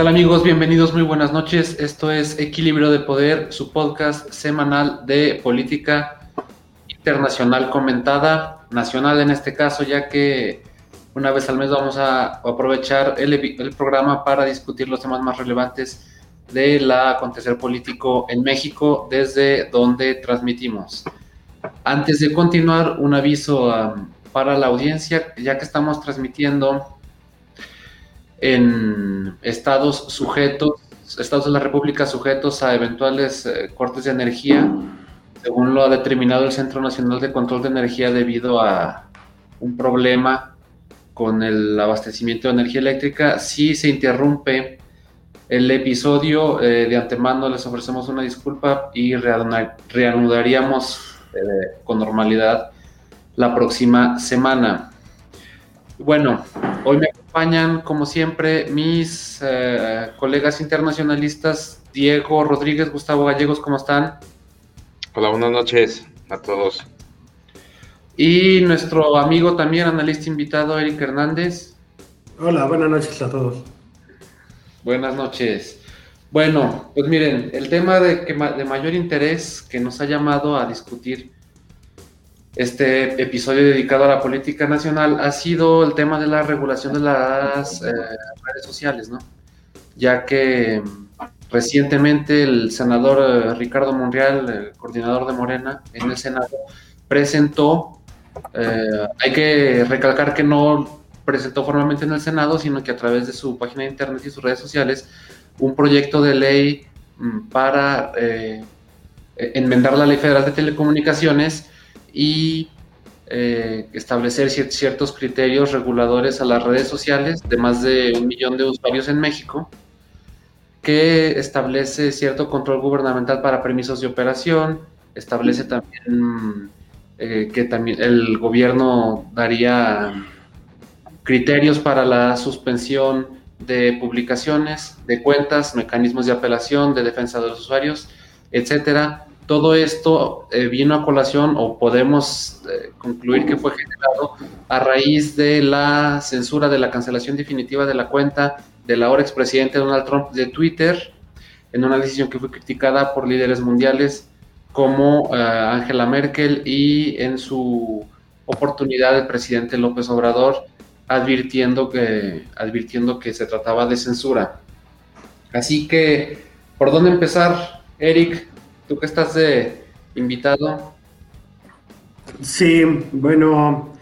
¿Qué tal amigos? Bienvenidos, muy buenas noches. Esto es Equilibrio de Poder, su podcast semanal de política internacional comentada, nacional en este caso, ya que una vez al mes vamos a aprovechar el, programa para discutir los temas más relevantes del acontecer político en México desde donde transmitimos. Antes de continuar, un aviso para la audiencia, ya que estamos transmitiendo en estados sujetos, estados de la República sujetos a eventuales eh, cortes de energía, según lo ha determinado el Centro Nacional de Control de Energía debido a un problema con el abastecimiento de energía eléctrica, si se interrumpe el episodio, eh, de antemano les ofrecemos una disculpa y reanudaríamos eh, con normalidad la próxima semana. Bueno, hoy me acompañan, como siempre, mis eh, colegas internacionalistas, Diego Rodríguez, Gustavo Gallegos, ¿cómo están? Hola, buenas noches a todos. Y nuestro amigo también, analista invitado, Eric Hernández. Hola, buenas noches a todos. Buenas noches. Bueno, pues miren, el tema de, que, de mayor interés que nos ha llamado a discutir este episodio dedicado a la política nacional ha sido el tema de la regulación de las eh, redes sociales, ¿no? Ya que recientemente el senador eh, Ricardo Monreal, coordinador de Morena en el Senado, presentó, eh, hay que recalcar que no presentó formalmente en el Senado, sino que a través de su página de internet y sus redes sociales, un proyecto de ley mm, para enmendar la Ley Federal de Telecomunicaciones y eh, establecer ciertos criterios reguladores a las redes sociales de más de un millón de usuarios en México, que establece cierto control gubernamental para permisos de operación, establece también eh, que también el gobierno daría criterios para la suspensión de publicaciones, de cuentas, mecanismos de apelación, de defensa de los usuarios, etcétera, todo esto eh, vino a colación o podemos eh, concluir que fue generado a raíz de la censura de la cancelación definitiva de la cuenta del ahora expresidente Donald Trump de Twitter, en una decisión que fue criticada por líderes mundiales como eh, Angela Merkel y en su oportunidad el presidente López Obrador advirtiendo que, advirtiendo que se trataba de censura. Así que, ¿por dónde empezar, Eric? Tú que estás de invitado. Sí, bueno,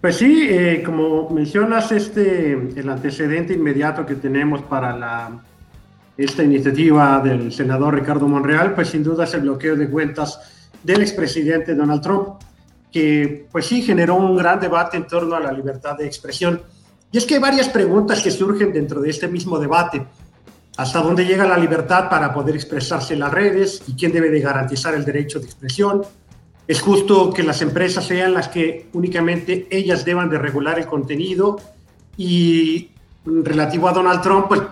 pues sí, eh, como mencionas, este, el antecedente inmediato que tenemos para la, esta iniciativa del senador Ricardo Monreal, pues sin duda es el bloqueo de cuentas del expresidente Donald Trump, que pues sí generó un gran debate en torno a la libertad de expresión. Y es que hay varias preguntas que surgen dentro de este mismo debate hasta dónde llega la libertad para poder expresarse en las redes y quién debe de garantizar el derecho de expresión. Es justo que las empresas sean las que únicamente ellas deban de regular el contenido y relativo a Donald Trump, pues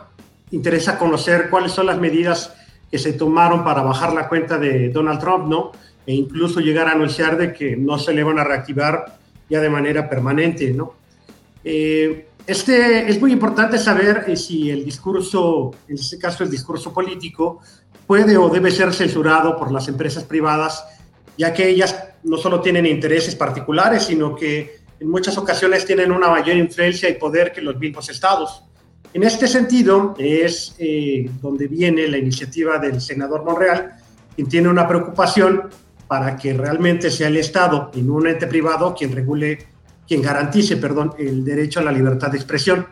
interesa conocer cuáles son las medidas que se tomaron para bajar la cuenta de Donald Trump, ¿no? E incluso llegar a anunciar de que no se le van a reactivar ya de manera permanente, ¿no? Eh, este, es muy importante saber eh, si el discurso, en este caso el discurso político, puede o debe ser censurado por las empresas privadas, ya que ellas no solo tienen intereses particulares, sino que en muchas ocasiones tienen una mayor influencia y poder que los mismos estados. En este sentido, es eh, donde viene la iniciativa del senador Monreal, quien tiene una preocupación para que realmente sea el Estado y no un ente privado quien regule quien garantice, perdón, el derecho a la libertad de expresión.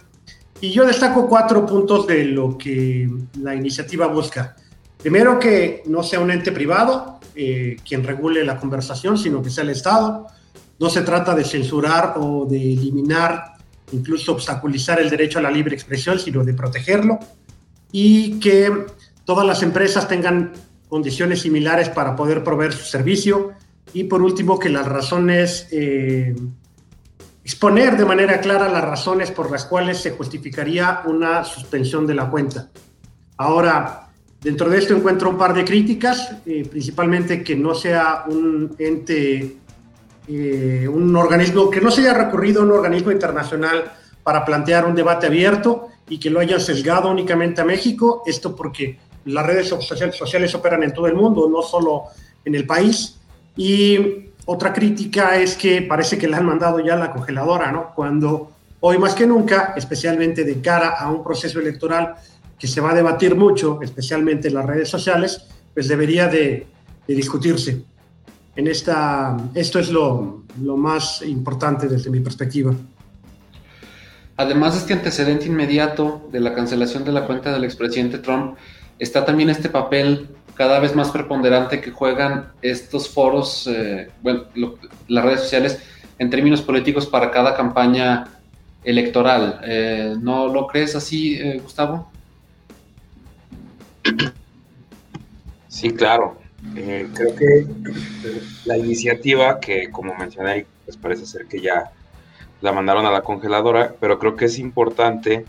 Y yo destaco cuatro puntos de lo que la iniciativa busca. Primero, que no sea un ente privado eh, quien regule la conversación, sino que sea el Estado. No se trata de censurar o de eliminar, incluso obstaculizar el derecho a la libre expresión, sino de protegerlo. Y que todas las empresas tengan condiciones similares para poder proveer su servicio. Y por último, que las razones eh, exponer de manera clara las razones por las cuales se justificaría una suspensión de la cuenta. Ahora, dentro de esto encuentro un par de críticas, eh, principalmente que no sea un ente, eh, un organismo, que no se haya recurrido a un organismo internacional para plantear un debate abierto y que lo hayan sesgado únicamente a México, esto porque las redes sociales operan en todo el mundo, no solo en el país. Y otra crítica es que parece que le han mandado ya la congeladora, ¿no? Cuando hoy más que nunca, especialmente de cara a un proceso electoral que se va a debatir mucho, especialmente en las redes sociales, pues debería de, discutirse. En esta, esto es lo, lo más importante desde mi perspectiva. Además de este antecedente inmediato de la cancelación de la cuenta del expresidente Trump, está también este papel cada vez más preponderante que juegan estos foros, eh, bueno, las redes sociales en términos políticos para cada campaña electoral. Eh, ¿No lo crees así, eh, Gustavo? Sí, claro. creo que la iniciativa que, como mencioné, pues parece ser que ya la mandaron a la congeladora, pero creo que es importante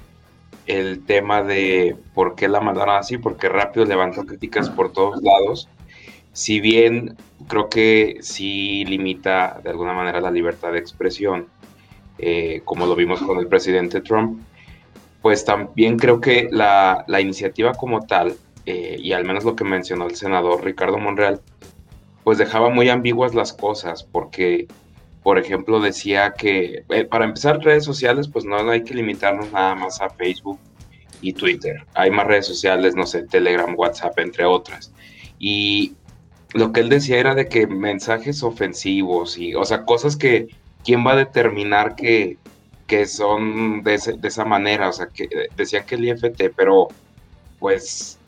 el tema de por qué la mandaron así, porque rápido levantó críticas por todos lados. Si bien creo que sí limita de alguna manera la libertad de expresión, eh, como lo vimos con el presidente Trump, pues también creo que la, iniciativa como tal, eh, y al menos lo que mencionó el senador Ricardo Monreal, pues dejaba muy ambiguas las cosas, porque por ejemplo, decía que eh, para empezar redes sociales, pues no hay que limitarnos nada más a Facebook y Twitter. Hay más redes sociales, no sé, Telegram, WhatsApp, entre otras. Y lo que él decía era de que mensajes ofensivos y, o sea, cosas que, ¿quién va a determinar que, que son de, de esa manera? O sea, que decían que el IFT, pero pues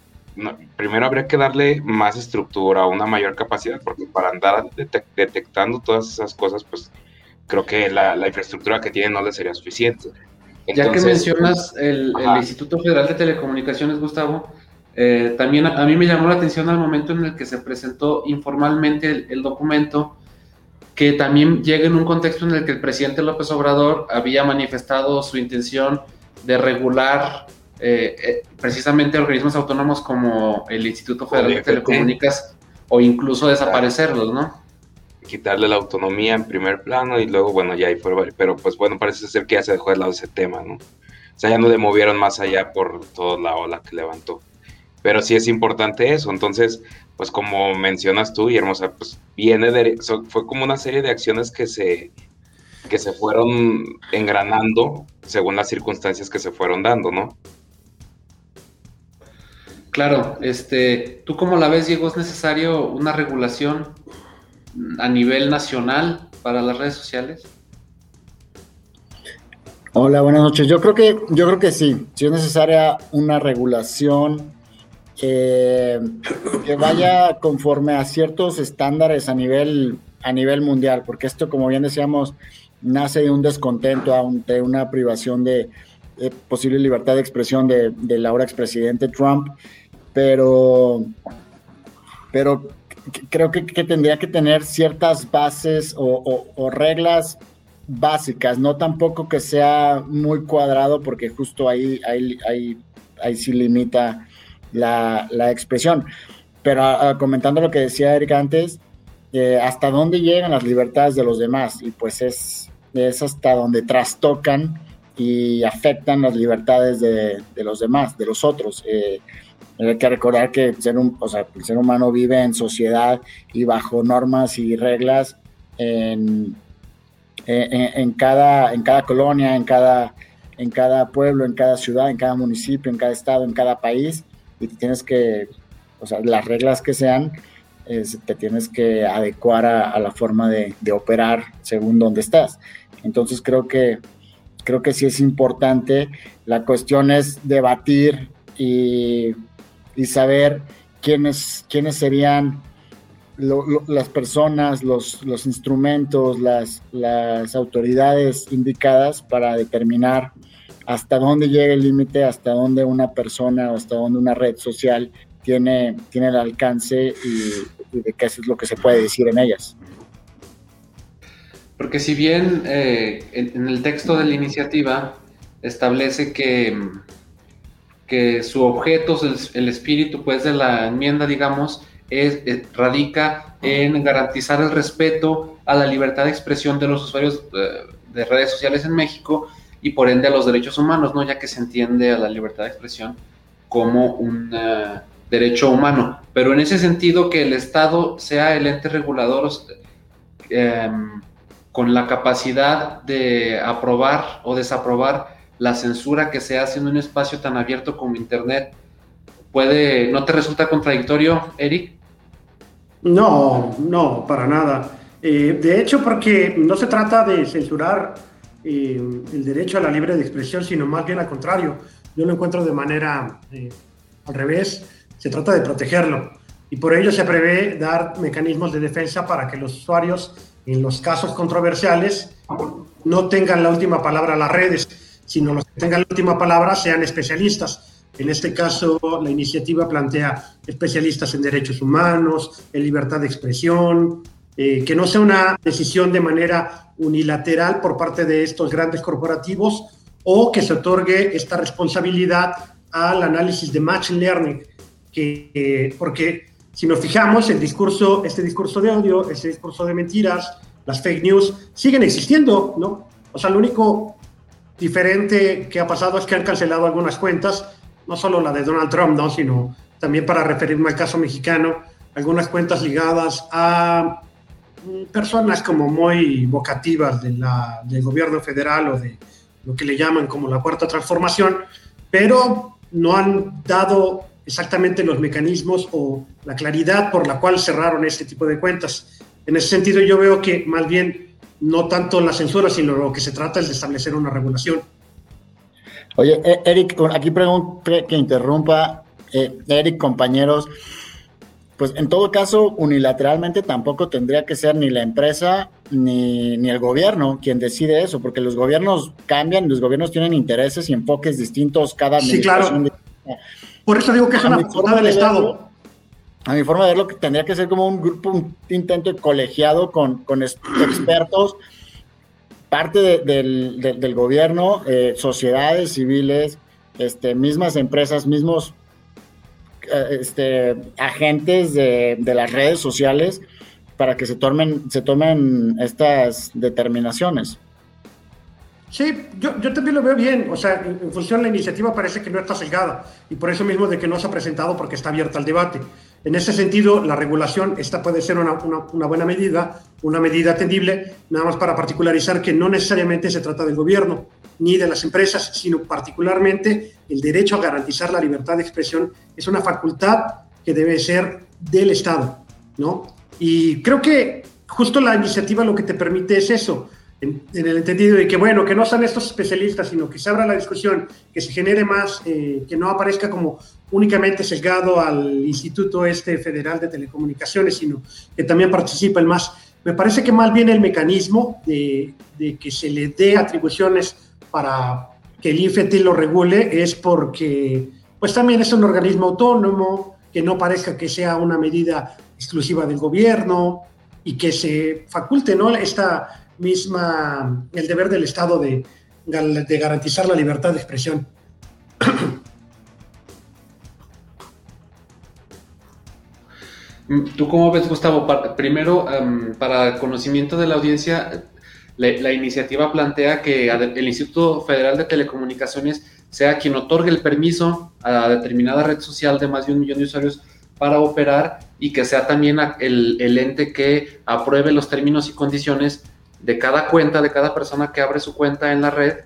primero habría que darle más estructura, una mayor capacidad, porque para andar detectando todas esas cosas, pues creo que la, infraestructura que tiene no le sería suficiente. ya que mencionas el, Instituto Federal de Telecomunicaciones, Gustavo, eh, también a, mí me llamó la atención al momento en el que se presentó informalmente el, documento, que también llega en un contexto en el que el presidente López Obrador había manifestado su intención de regular eh, eh, precisamente organismos autónomos como el Instituto Federal de Telecomunicaciones o incluso desaparecerlos, ¿no? Quitarle la autonomía en primer plano y luego, bueno, ya ahí fue, pero pues bueno, parece ser que ya se dejó de lado ese tema, ¿no? O sea, ya no le movieron más allá por toda la ola que levantó. Pero sí es importante eso, entonces, pues como mencionas tú, y hermosa, pues viene de, fue como una serie de acciones que se, que se fueron engranando según las circunstancias que se fueron dando, ¿no? Claro, este, ¿tú cómo la ves, Diego? ¿Es necesario una regulación a nivel nacional para las redes sociales? Hola, buenas noches. Yo creo que, yo creo que sí, sí es necesaria una regulación eh, que vaya conforme a ciertos estándares a nivel, a nivel mundial, porque esto, como bien decíamos, nace de un descontento, de una privación de, posible libertad de expresión de, del ahora expresidente Trump pero, pero creo que, tendría que tener ciertas bases o, reglas básicas, no tampoco que sea muy cuadrado porque justo ahí, ahí, ahí, ahí sí limita la, expresión. Pero ah, ah, comentando lo que decía Eric antes, eh, hasta dónde llegan las libertades de los demás y pues es, es hasta donde trastocan y afectan las libertades de, los demás, de los otros. Eh, hay que recordar que el ser, o sea, el ser humano vive en sociedad y bajo normas y reglas en, en, cada, en cada colonia, en cada, en cada pueblo, en cada ciudad, en cada municipio, en cada estado, en cada país. Y tienes que, o sea, las reglas que sean, te tienes que adecuar a, la forma de, de, operar según donde estás. Entonces creo que, creo que sí es importante. La cuestión es debatir y y saber quiénes, quiénes serían las personas, los, los instrumentos, las, las autoridades indicadas para determinar hasta dónde llega el límite, hasta dónde una persona o hasta dónde una red social tiene, tiene el alcance y, de qué es lo que se puede decir en ellas. Porque si bien eh, en, el texto de la iniciativa establece que que su objeto, el, espíritu pues de la enmienda, digamos, es, radica en garantizar el respeto a la libertad de expresión de los usuarios eh, de redes sociales en México. y por ende a los derechos humanos, ¿no? Ya que se entiende a la libertad de expresión como un eh, derecho humano. Pero en ese sentido, que el Estado sea el ente regulador em, con la capacidad de aprobar o desaprobar la censura que se hace en un espacio tan abierto como Internet, puede, ¿no te resulta contradictorio, Eric? No, no, para nada. Eh, de hecho, porque no se trata de censurar eh, el derecho a la libre de expresión, sino más bien al contrario. Yo lo encuentro de manera eh, al revés, se trata de protegerlo. Y por ello se prevé dar mecanismos de defensa para que los usuarios, en los casos controversiales, no tengan la última palabra a las redes, sino los que tengan la última palabra sean especialistas. En este caso, la iniciativa plantea especialistas en derechos humanos, en libertad de expresión, eh, que no sea una decisión de manera unilateral por parte de estos grandes corporativos o que se otorgue esta responsabilidad al análisis de machine learning, que, eh, porque si nos fijamos, el discurso, este discurso de odio, este discurso de mentiras, las fake news, siguen existiendo, ¿no? O sea, lo único diferente que ha pasado es que han cancelado algunas cuentas, no solo la de Donald Trump, ¿no? Sino también para referirme al caso mexicano, algunas cuentas ligadas a personas como muy vocativas de la, del gobierno federal o de lo que le llaman como la cuarta transformación, pero no han dado exactamente los mecanismos o la claridad por la cual cerraron este tipo de cuentas. En ese sentido yo veo que más bien no tanto la censura, sino lo que se trata es de establecer una regulación. Oye, e-, Eric, aquí pregunto que interrumpa, eh, Eric, compañeros, pues en todo caso, unilateralmente tampoco tendría que ser ni la empresa ni, el gobierno quien decide eso, porque los gobiernos cambian, los gobiernos tienen intereses y enfoques distintos cada Sí, claro. Por eso digo que es una forma del Estado. A mi forma de verlo, que tendría que ser como un grupo, un intento colegiado con, expertos, parte del, gobierno, eh, sociedades civiles, este, mismas empresas, mismos eh, este, agentes de, las redes sociales para que se tomen, se tomen estas determinaciones. Sí, yo, yo, también lo veo bien. O sea, en, función de la iniciativa parece que no está sesgada y por eso mismo de que no se ha presentado porque está abierta al debate. En ese sentido, la regulación, esta puede ser una, buena medida, una medida atendible, nada más para particularizar que no necesariamente se trata del gobierno ni de las empresas, sino particularmente el derecho a garantizar la libertad de expresión es una facultad que debe ser del Estado, ¿no? Y creo que justo la iniciativa lo que te permite es eso, en, el entendido de que, bueno, que no sean estos especialistas, sino que se abra la discusión, que se genere más, eh, que no aparezca como únicamente sesgado al Instituto Este Federal de Telecomunicaciones, sino que también participen más. Me parece que más bien el mecanismo de, de que se le dé atribuciones para que el IFET lo regule es porque, pues también es un organismo autónomo, que no parezca que sea una medida exclusiva del gobierno y que se faculte, ¿no? Esta misma, el deber del Estado de, de garantizar la libertad de expresión. ¿Tú cómo ves, Gustavo? Primero, um, para conocimiento de la audiencia, la, la, iniciativa plantea que el Instituto Federal de Telecomunicaciones sea quien otorgue el permiso a determinada red social de más de un millón de usuarios para operar y que sea también el, el ente que apruebe los términos y condiciones de cada cuenta, de cada persona que abre su cuenta en la red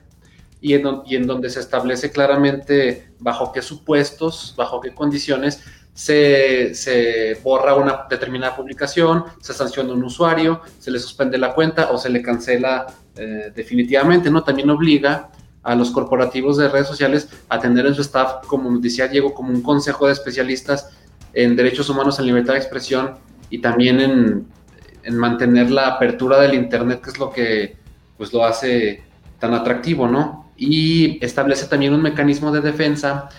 y en, donde se establece claramente bajo qué supuestos, bajo qué condiciones se, se, borra una determinada publicación, se sanciona un usuario, se le suspende la cuenta o se le cancela eh, definitivamente, ¿no? También obliga a los corporativos de redes sociales a tener en su staff, como decía Diego, como un consejo de especialistas en derechos humanos, en libertad de expresión y también en en mantener la apertura del Internet, que es lo que pues, lo hace tan atractivo, ¿no? Y establece también un mecanismo de defensa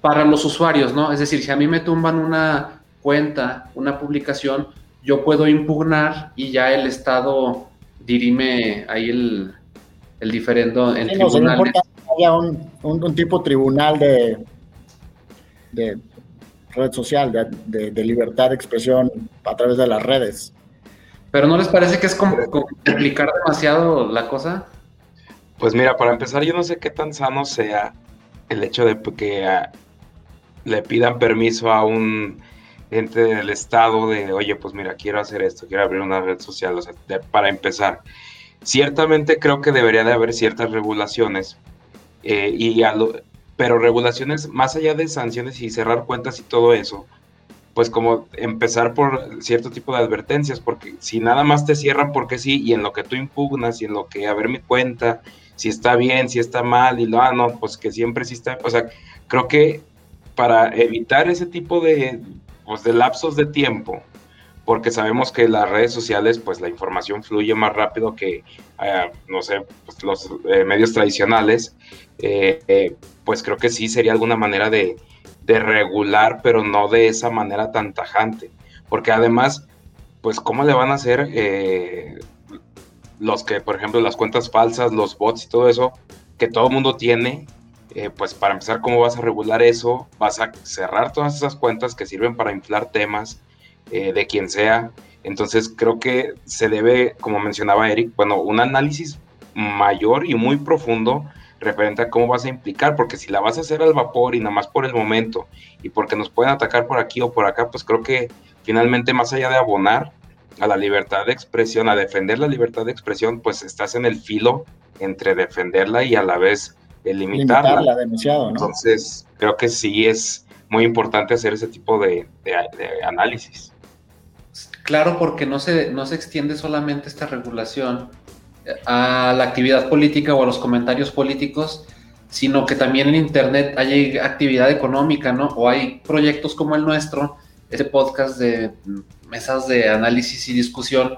para los usuarios, ¿no? Es decir, si a mí me tumban una cuenta, una publicación, yo puedo impugnar y ya el Estado dirime ahí el, el diferendo en tribunales. No haya un, un, tipo tribunal de, de red social, de, de, libertad de expresión a través de las redes. Pero ¿no les parece que es complicar demasiado la cosa? Pues mira, para empezar, yo no sé qué tan sano sea el hecho de que le pidan permiso a un ente del Estado de, oye, pues mira, quiero hacer esto, quiero abrir una red social, o sea, para empezar. Ciertamente creo que debería de haber ciertas regulaciones, eh, y pero regulaciones más allá de sanciones y cerrar cuentas y todo eso, pues como empezar por cierto tipo de advertencias, porque si nada más te cierran porque sí, y en lo que tú impugnas, y en lo que a ver mi cuenta, si está bien, si está mal, y lo, ah, no, pues que siempre sí está, o sea, creo que para evitar ese tipo de, pues, de lapsos de tiempo, porque sabemos que las redes sociales, pues la información fluye más rápido que, eh, no sé, pues, los eh, medios tradicionales, eh, pues creo que sí sería alguna manera de, de, regular, pero no de esa manera tan tajante, porque además, pues cómo le van a hacer los que, por ejemplo, las cuentas falsas, los bots y todo eso, que todo el mundo tiene, pues para empezar, ¿cómo vas a regular eso? Vas a cerrar todas esas cuentas que sirven para inflar temas, eh, de quien sea. Entonces creo que se debe, como mencionaba Eric, bueno, un análisis mayor y muy profundo referente a cómo vas a implicar, porque si la vas a hacer al vapor y nada más por el momento y porque nos pueden atacar por aquí o por acá, pues creo que finalmente más allá de abonar a la libertad de expresión, a defender la libertad de expresión, pues estás en el filo entre defenderla y a la vez limitarla. demasiado, Entonces creo que sí es muy importante hacer ese tipo de análisis. Claro, porque no se, no se extiende solamente esta regulación a la actividad política o a los comentarios políticos, sino que también en Internet hay actividad económica, ¿no? O hay proyectos como el nuestro, este podcast de mesas de análisis y discusión,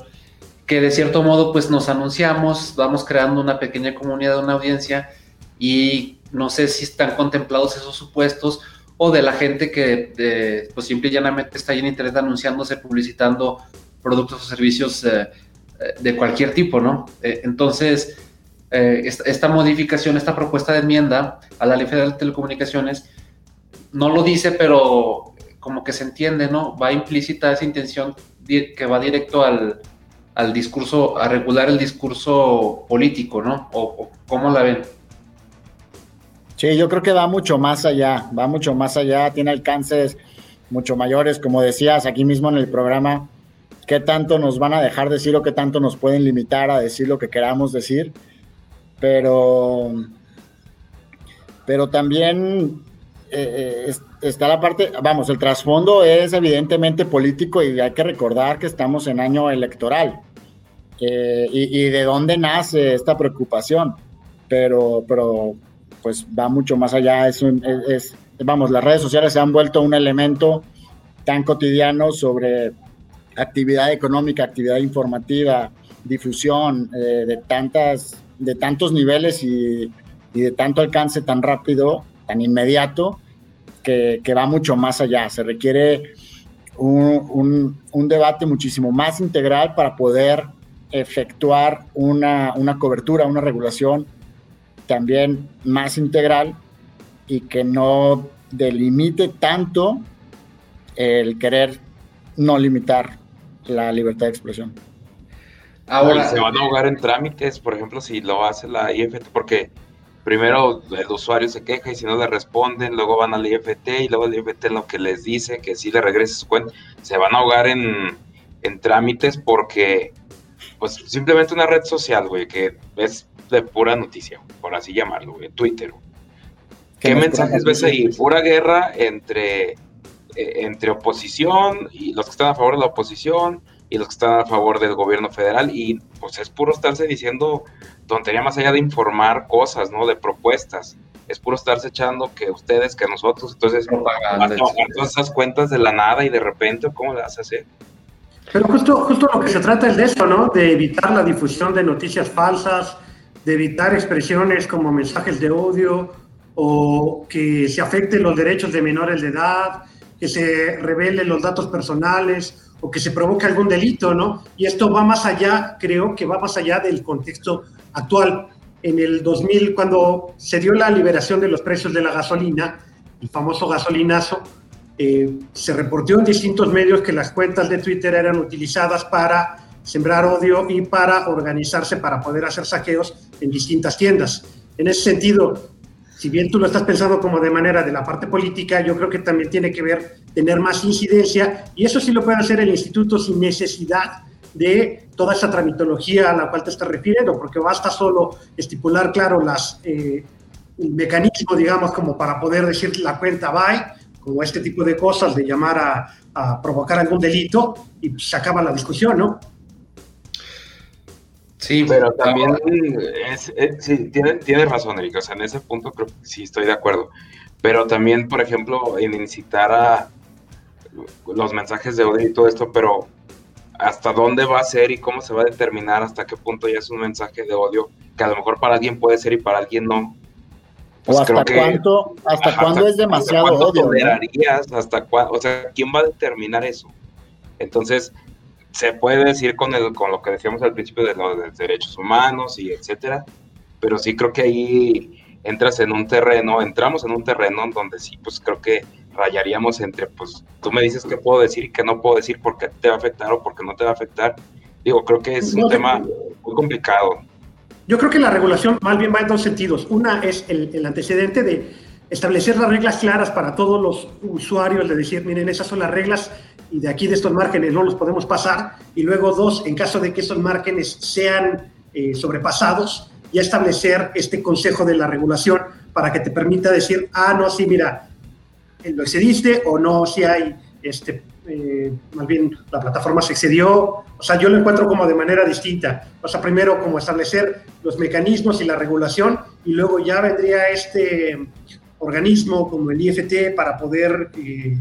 que de cierto modo pues nos anunciamos, vamos creando una pequeña comunidad, una audiencia, y no sé si están contemplados esos supuestos o de la gente que pues simple y llanamente está ahí en internet anunciándose, publicitando productos o servicios eh, de cualquier tipo, ¿no? Eh, entonces, esta, modificación, esta propuesta de enmienda a la Ley Federal de Telecomunicaciones no lo dice, pero como que se entiende, ¿no? Va implícita esa intención que va directo al, al discurso, a regular el discurso político, ¿no? O cómo la ven. Sí, yo creo que va mucho más allá, va mucho más allá, tiene alcances mucho mayores, como decías aquí mismo en el programa, qué tanto nos van a dejar decir o qué tanto nos pueden limitar a decir lo que queramos decir, pero, pero también eh, eh, está la parte, vamos, el trasfondo es evidentemente político y hay que recordar que estamos en año electoral eh, y, de dónde nace esta preocupación, pero, pero pues va mucho más allá. Es, vamos, las redes sociales se han vuelto un elemento tan cotidiano sobre actividad económica, actividad informativa, difusión eh, de, tantas, de tantos niveles y, de tanto alcance tan rápido, tan inmediato, que, va mucho más allá. Se requiere un, un, un, debate muchísimo más integral para poder efectuar una, una cobertura, una regulación también más integral y que no delimite tanto el querer no limitar la libertad de expresión. Ahora se van a ahogar en trámites, por ejemplo, si lo hace la IFT, porque primero el usuario se queja y si no le responden, luego van al IFT y luego el IFT lo que les dice que si le regrese su cuenta, se van a ahogar en, en trámites porque pues simplemente una red social, güey, que es de pura noticia, por así llamarlo, en Twitter. ¿Qué, mensajes ves ahí? Pura guerra entre, entre oposición y los que están a favor de la oposición y los que están a favor del gobierno federal y pues es puro estarse diciendo tontería más allá de informar cosas, ¿no? De propuestas. Es puro estarse echando que ustedes, que nosotros, entonces, a, todas esas cuentas de la nada y de repente, ¿cómo le vas a hacer? Pero justo, justo lo que se trata es de eso, ¿no? De evitar la difusión de noticias falsas, de evitar expresiones como mensajes de odio o que se afecten los derechos de menores de edad, que se revelen los datos personales o que se provoque algún delito, ¿no? Y esto va más allá, creo que va más allá del contexto actual. En el 2000, cuando se dio la liberación de los precios de la gasolina, el famoso gasolinazo, eh, se reportó en distintos medios que las cuentas de Twitter eran utilizadas para sembrar odio y para organizarse para poder hacer saqueos en distintas tiendas. En ese sentido, si bien tú lo estás pensando como de manera de la parte política, yo creo que también tiene que ver tener más incidencia y eso sí lo puede hacer el instituto sin necesidad de toda esa tramitología a la cual te estás refiriendo, porque basta solo estipular, claro, las, eh, mecanismo, digamos, como para poder decir la cuenta bye, como este tipo de cosas, de llamar a, a provocar algún delito y se acaba la discusión, ¿no? Sí, pero también es, sí, tiene, tiene razón, Erika. O sea, en ese punto creo que sí estoy de acuerdo. Pero también, por ejemplo, en incitar a los mensajes de odio y todo esto, pero hasta dónde va a ser y cómo se va a determinar hasta qué punto ya es un mensaje de odio que a lo mejor para alguien puede ser y para alguien no. Pues o hasta cuánto, hasta, cuándo es demasiado odio. Tolerarías, hasta cuándo, o sea, ¿quién va a determinar eso? Entonces, se puede decir con, el, con lo que decíamos al principio de los derechos humanos y etcétera, pero sí creo que ahí entras en un terreno, entramos en un terreno donde sí, pues creo que rayaríamos entre, pues tú me dices qué puedo decir y qué no puedo decir, porque te va a afectar o porque no te va a afectar. Digo, creo que es un tema muy complicado. Yo creo que la regulación más bien va en dos sentidos. Una es el, el antecedente de establecer las reglas claras para todos los usuarios, de decir, miren, esas son las reglas y de aquí de estos márgenes no los podemos pasar. Y luego dos, en caso de que esos márgenes sean eh, sobrepasados, ya establecer este consejo de la regulación para que te permita decir, ah, no, sí, mira, eh, lo excediste o no, si hay, este, eh, más bien la plataforma se excedió. O sea, yo lo encuentro como de manera distinta. O sea, primero como establecer los mecanismos y la regulación y luego ya vendría este organismo como el IFT para poder eh,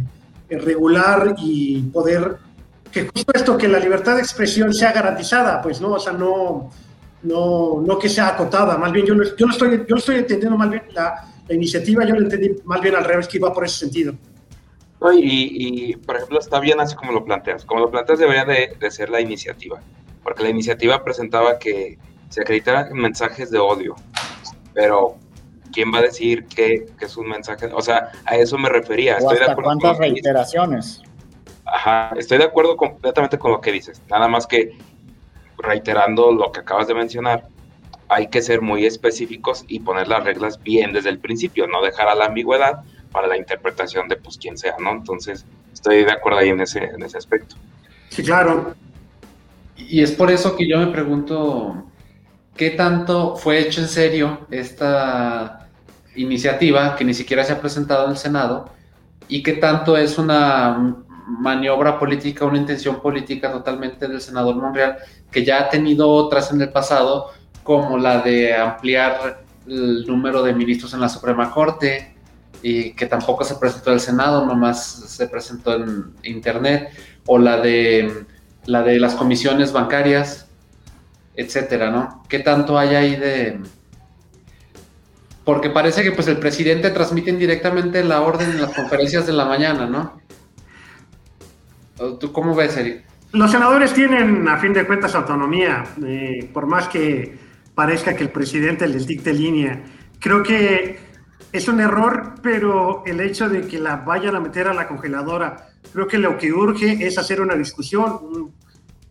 regular y poder que justo esto, que la libertad de expresión sea garantizada, pues no, o sea, no, no, no que sea acotada, más bien yo no, yo no estoy, yo estoy entendiendo más bien la, la, iniciativa, yo lo entendí más bien al revés, que iba por ese sentido. Y, y, por ejemplo, está bien así como lo planteas. Como lo planteas debería de, de ser la iniciativa, porque la iniciativa presentaba que se acreditaran mensajes de odio, pero ¿quién va a decir que, es un mensaje? O sea, a eso me refería. estoy de acuerdo cuántas reiteraciones. Ajá, estoy de acuerdo completamente con lo que dices. Nada más que reiterando lo que acabas de mencionar, hay que ser muy específicos y poner las reglas bien desde el principio, no dejar a la ambigüedad para la interpretación de pues quien sea, ¿no? Entonces, estoy de acuerdo ahí en ese, en ese aspecto. Sí, claro. Y es por eso que yo me pregunto, ¿qué tanto fue hecho en serio esta iniciativa que ni siquiera se ha presentado en el Senado y que tanto es una maniobra política, una intención política totalmente del senador Monreal, que ya ha tenido otras en el pasado, como la de ampliar el número de ministros en la Suprema Corte, y que tampoco se presentó en el Senado, nomás se presentó en Internet, o la de, la de las comisiones bancarias, etcétera, ¿no? ¿Qué tanto hay ahí de, porque parece que pues el presidente transmite directamente la orden en las conferencias de la mañana, ¿no? ¿Tú cómo ves, Eric? Los senadores tienen, a fin de cuentas, autonomía, eh, por más que parezca que el presidente les dicte línea. Creo que es un error, pero el hecho de que la vayan a meter a la congeladora, creo que lo que urge es hacer una discusión, un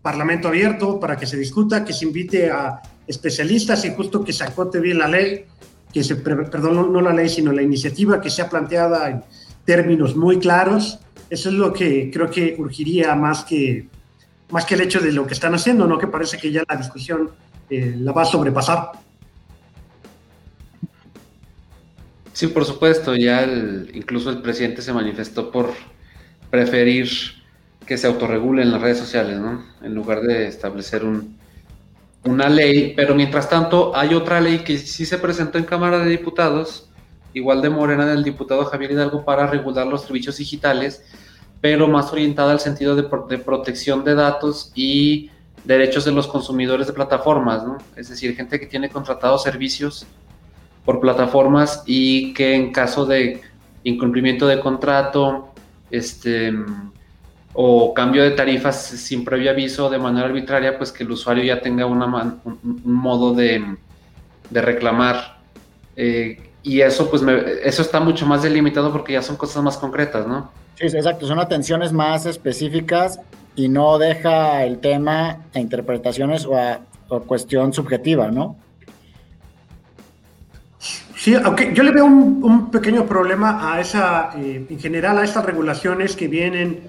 parlamento abierto para que se discuta, que se invite a especialistas y justo que se acote bien la ley que se, perdón, no, la ley, sino la iniciativa que sea planteada en términos muy claros. Eso es lo que creo que urgiría más que, más que el hecho de lo que están haciendo, ¿no? Que parece que ya la discusión eh, la va a sobrepasar. Sí, por supuesto, ya incluso el presidente se manifestó por preferir que se autorregulen las redes sociales, ¿no? En lugar de establecer un, una ley, pero mientras tanto hay otra ley que sí se presentó en Cámara de Diputados, igual de Morena del diputado Javier Hidalgo, para regular los servicios digitales, pero más orientada al sentido de, protección de datos y derechos de los consumidores de plataformas, ¿no? Es decir, gente que tiene contratados servicios por plataformas y que en caso de incumplimiento de contrato, este, o cambio de tarifas sin previo aviso de manera arbitraria, pues que el usuario ya tenga una un, modo de, reclamar. Eh, y eso, pues, eso está mucho más delimitado porque ya son cosas más concretas, ¿no? Sí, exacto, son atenciones más específicas y no deja el tema a interpretaciones o a, cuestión subjetiva, ¿no? Sí, aunque yo le veo un, pequeño problema a esa, eh, en general, a estas regulaciones que vienen,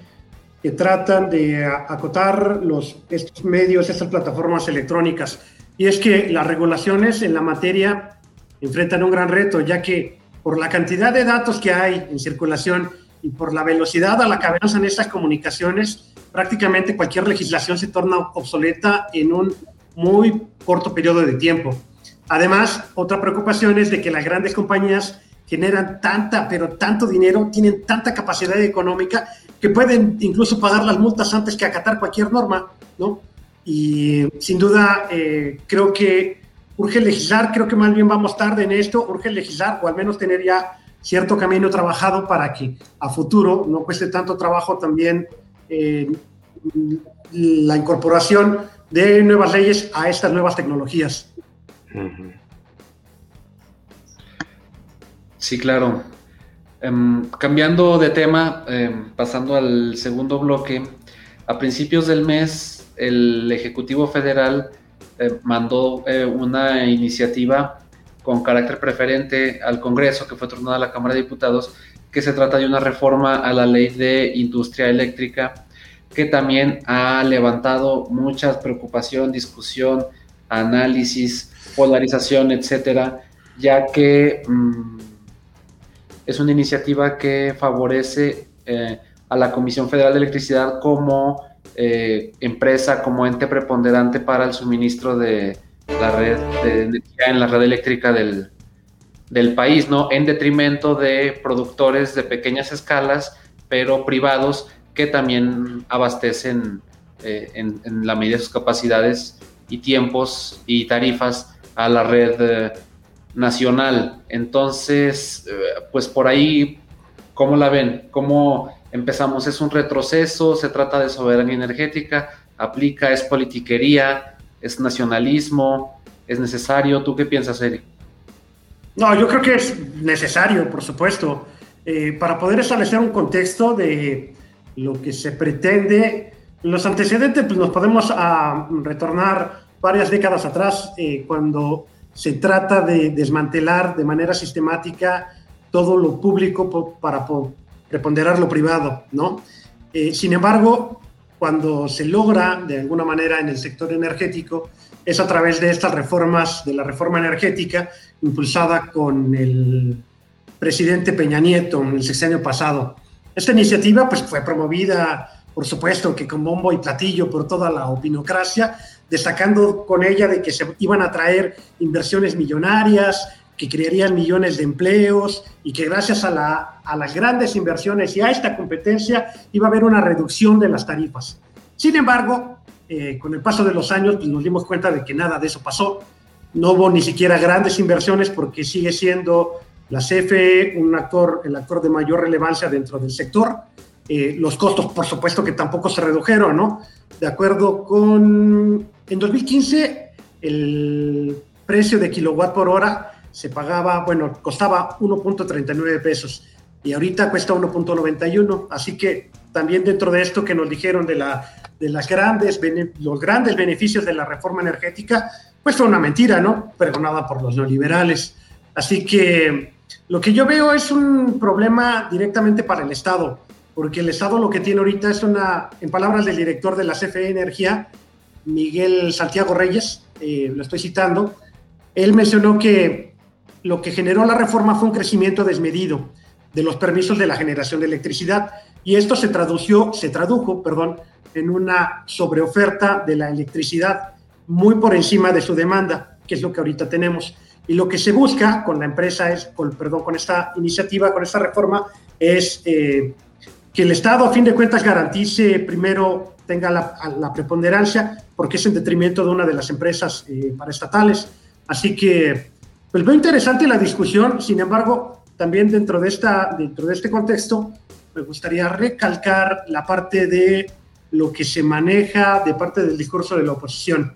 que tratan de acotar los, estos medios, estas plataformas electrónicas. Y es que las regulaciones en la materia enfrentan un gran reto, ya que por la cantidad de datos que hay en circulación y por la velocidad a la que avanzan estas comunicaciones, prácticamente cualquier legislación se torna obsoleta en un muy corto periodo de tiempo. Además, otra preocupación es de que las grandes compañías generan tanta, pero tanto dinero, tienen tanta capacidad económica que pueden incluso pagar las multas antes que acatar cualquier norma, ¿no? Y sin duda, eh, creo que urge legislar, creo que más bien vamos tarde en esto, urge legislar o al menos tener ya cierto camino trabajado para que a futuro no cueste tanto trabajo también eh, la incorporación de nuevas leyes a estas nuevas tecnologías. Sí, claro. Em, cambiando de tema, em, pasando al segundo bloque, a principios del mes el Ejecutivo Federal eh, mandó eh, una iniciativa con carácter preferente al Congreso, que fue turnada a la Cámara de Diputados, que se trata de una reforma a la ley de industria eléctrica, que también ha levantado mucha preocupación, discusión, análisis, polarización, etcétera, ya que mm, es una iniciativa que favorece eh, a la Comisión Federal de Electricidad como eh, empresa, como ente preponderante para el suministro de, la red de energía en la red eléctrica del, país, ¿no? En detrimento de productores de pequeñas escalas, pero privados que también abastecen eh, en, la medida de sus capacidades y tiempos y tarifas a la red nacional. Entonces, eh, pues por ahí, ¿cómo la ven? ¿Cómo empezamos? ¿Es un retroceso? ¿Se trata de soberanía energética? ¿Aplica? ¿Es politiquería? ¿Es nacionalismo? ¿Es necesario? ¿Tú qué piensas, Eric? No, yo creo que es necesario, por supuesto, eh, para poder establecer un contexto de lo que se pretende. Los antecedentes, pues nos podemos ah, retornar varias décadas atrás, eh, cuando se trata de desmantelar de manera sistemática todo lo público para preponderar lo privado, ¿no? Eh, sin embargo, cuando se logra de alguna manera en el sector energético es a través de estas reformas, de la reforma energética impulsada con el presidente Peña Nieto en el sexenio pasado. Esta iniciativa pues, fue promovida, por supuesto, que con bombo y platillo por toda la opinocracia, destacando con ella de que se iban a traer inversiones millonarias, que crearían millones de empleos y que gracias a, a, las grandes inversiones y a esta competencia iba a haber una reducción de las tarifas. Sin embargo, eh, con el paso de los años pues nos dimos cuenta de que nada de eso pasó. No hubo ni siquiera grandes inversiones porque sigue siendo la CFE un actor, el actor de mayor relevancia dentro del sector. Eh, los costos, por supuesto, que tampoco se redujeron, ¿no? De acuerdo con... En 2015, el precio de kilowatt por hora se pagaba, bueno, costaba 1.39 pesos y ahorita cuesta 1.91. Así que también dentro de esto que nos dijeron de, la, de las grandes, los grandes beneficios de la reforma energética, pues fue una mentira, ¿no? Perdonada por los neoliberales. Así que lo que yo veo es un problema directamente para el Estado, porque el Estado lo que tiene ahorita es una, en palabras del director de la CFE Energía, Miguel Santiago Reyes, eh, lo estoy citando, él mencionó que lo que generó la reforma fue un crecimiento desmedido de los permisos de la generación de electricidad y esto se tradució, se tradujo, perdón, en una sobreoferta de la electricidad muy por encima de su demanda, que es lo que ahorita tenemos. Y lo que se busca con la empresa es, perdón, con esta iniciativa, con esta reforma, es eh, que el Estado, a fin de cuentas, garantice primero, tenga la, preponderancia, porque es en detrimento de una de las empresas eh, paraestatales. Así que pues veo interesante la discusión, sin embargo, también dentro de, esta, dentro de este contexto, me gustaría recalcar la parte de lo que se maneja de parte del discurso de la oposición.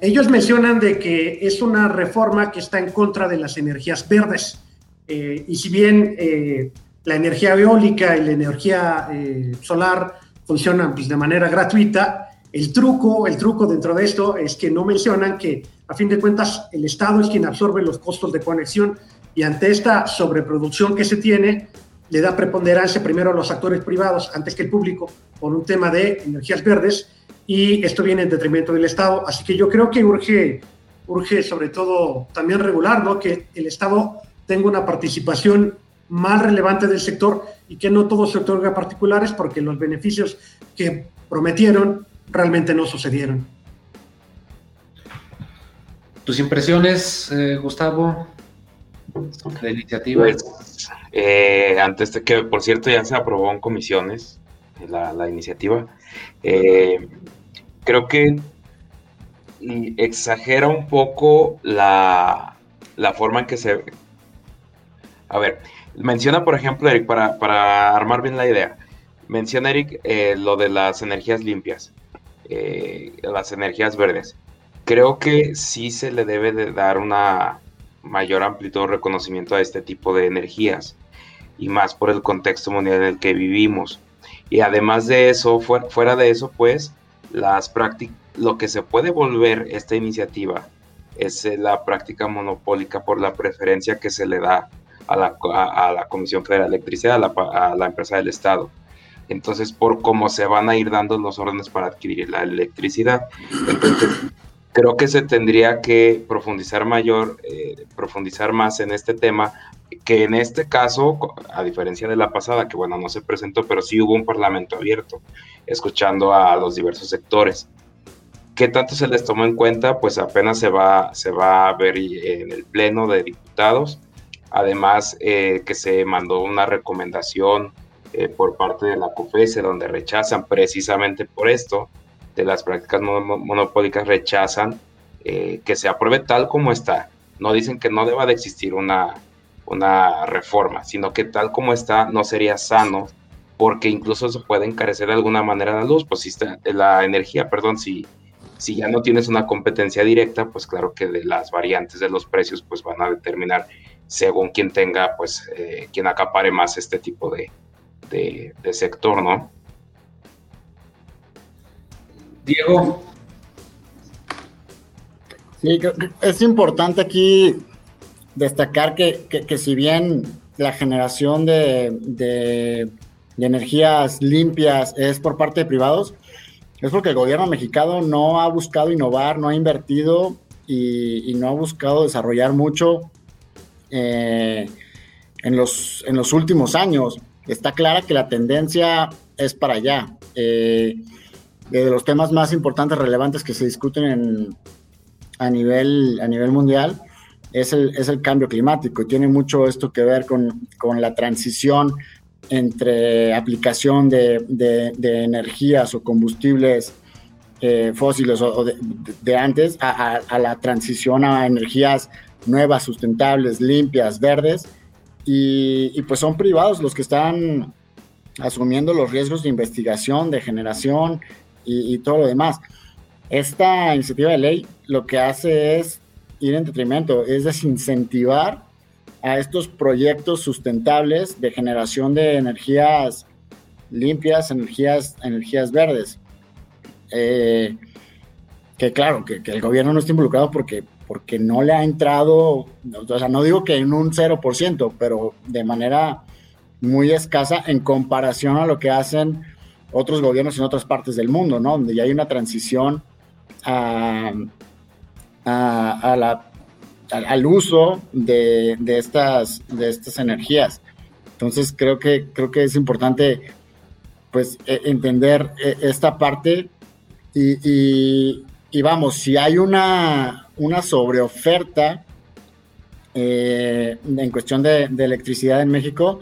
Ellos mencionan de que es una reforma que está en contra de las energías verdes. Eh, y si bien eh, la energía eólica y la energía eh, solar funcionan pues, de manera gratuita. El truco, el truco dentro de esto es que no mencionan que a fin de cuentas el Estado es quien absorbe los costos de conexión y ante esta sobreproducción que se tiene, le da preponderancia primero a los actores privados antes que el público por un tema de energías verdes y esto viene en detrimento del Estado. Así que yo creo que urge, urge sobre todo también regular, ¿no? que el Estado tenga una participación más relevante del sector y que no todo se otorga a particulares porque los beneficios que prometieron realmente no sucedieron. ¿Tus impresiones, eh, Gustavo, de la iniciativa? Pues, eh, antes de que, por cierto, ya se aprobó en comisiones la, iniciativa. Eh, creo que exagera un poco la, la forma en que se... A ver, Menciona, por ejemplo, Eric, para, para armar bien la idea, menciona Eric eh, lo de las energías limpias, eh, las energías verdes. Creo que sí se le debe de dar una mayor amplitud de reconocimiento a este tipo de energías y más por el contexto mundial en el que vivimos. Y además de eso, fuera, fuera de eso, pues, las lo que se puede volver esta iniciativa es la práctica monopólica por la preferencia que se le da a la, a, la Comisión Federal de Electricidad, a la, empresa del Estado. Entonces, por cómo se van a ir dando los órdenes para adquirir la electricidad. Entonces, creo que se tendría que profundizar mayor, eh, profundizar más en este tema, que en este caso, a diferencia de la pasada, que bueno, no se presentó, pero sí hubo un parlamento abierto, escuchando a los diversos sectores. ¿Qué tanto se les tomó en cuenta? Pues apenas se va, se va a ver en el Pleno de Diputados Además, eh, que se mandó una recomendación eh, por parte de la COFESE donde rechazan precisamente por esto de las prácticas monopólicas, rechazan eh, que se apruebe tal como está. No dicen que no deba de existir una, una reforma, sino que tal como está no sería sano porque incluso se puede encarecer de alguna manera la luz, pues si la energía, perdón, si, si ya no tienes una competencia directa, pues claro que de las variantes de los precios pues van a determinar según quien tenga, pues, eh, quien acapare más este tipo de, de, sector, ¿no? Diego. Sí, es importante aquí destacar que, que, si bien la generación de, de, energías limpias es por parte de privados, es porque el gobierno mexicano no ha buscado innovar, no ha invertido y, y no ha buscado desarrollar mucho eh, en, los, en los últimos años. Está clara que la tendencia es para allá. Eh, de los temas más importantes, relevantes que se discuten a, nivel, a nivel mundial es el, es el cambio climático y tiene mucho esto que ver con, la transición entre aplicación de, energías o combustibles eh, fósiles o de, antes a, la transición a energías nuevas, sustentables, limpias, verdes, y, pues son privados los que están asumiendo los riesgos de investigación, de generación y, todo lo demás. Esta iniciativa de ley lo que hace es ir en detrimento, es desincentivar a estos proyectos sustentables de generación de energías limpias, energías, energías verdes. Eh, que claro, que, que, el gobierno no está involucrado porque porque no le ha entrado, o sea, no digo que en un 0%, pero de manera muy escasa en comparación a lo que hacen otros gobiernos en otras partes del mundo, ¿no? Donde ya hay una transición a, la, al uso de, estas, de estas energías. Entonces creo que, creo que es importante pues e, entender e, esta parte y, y vamos, si hay una, una sobreoferta eh, en cuestión de, electricidad en México,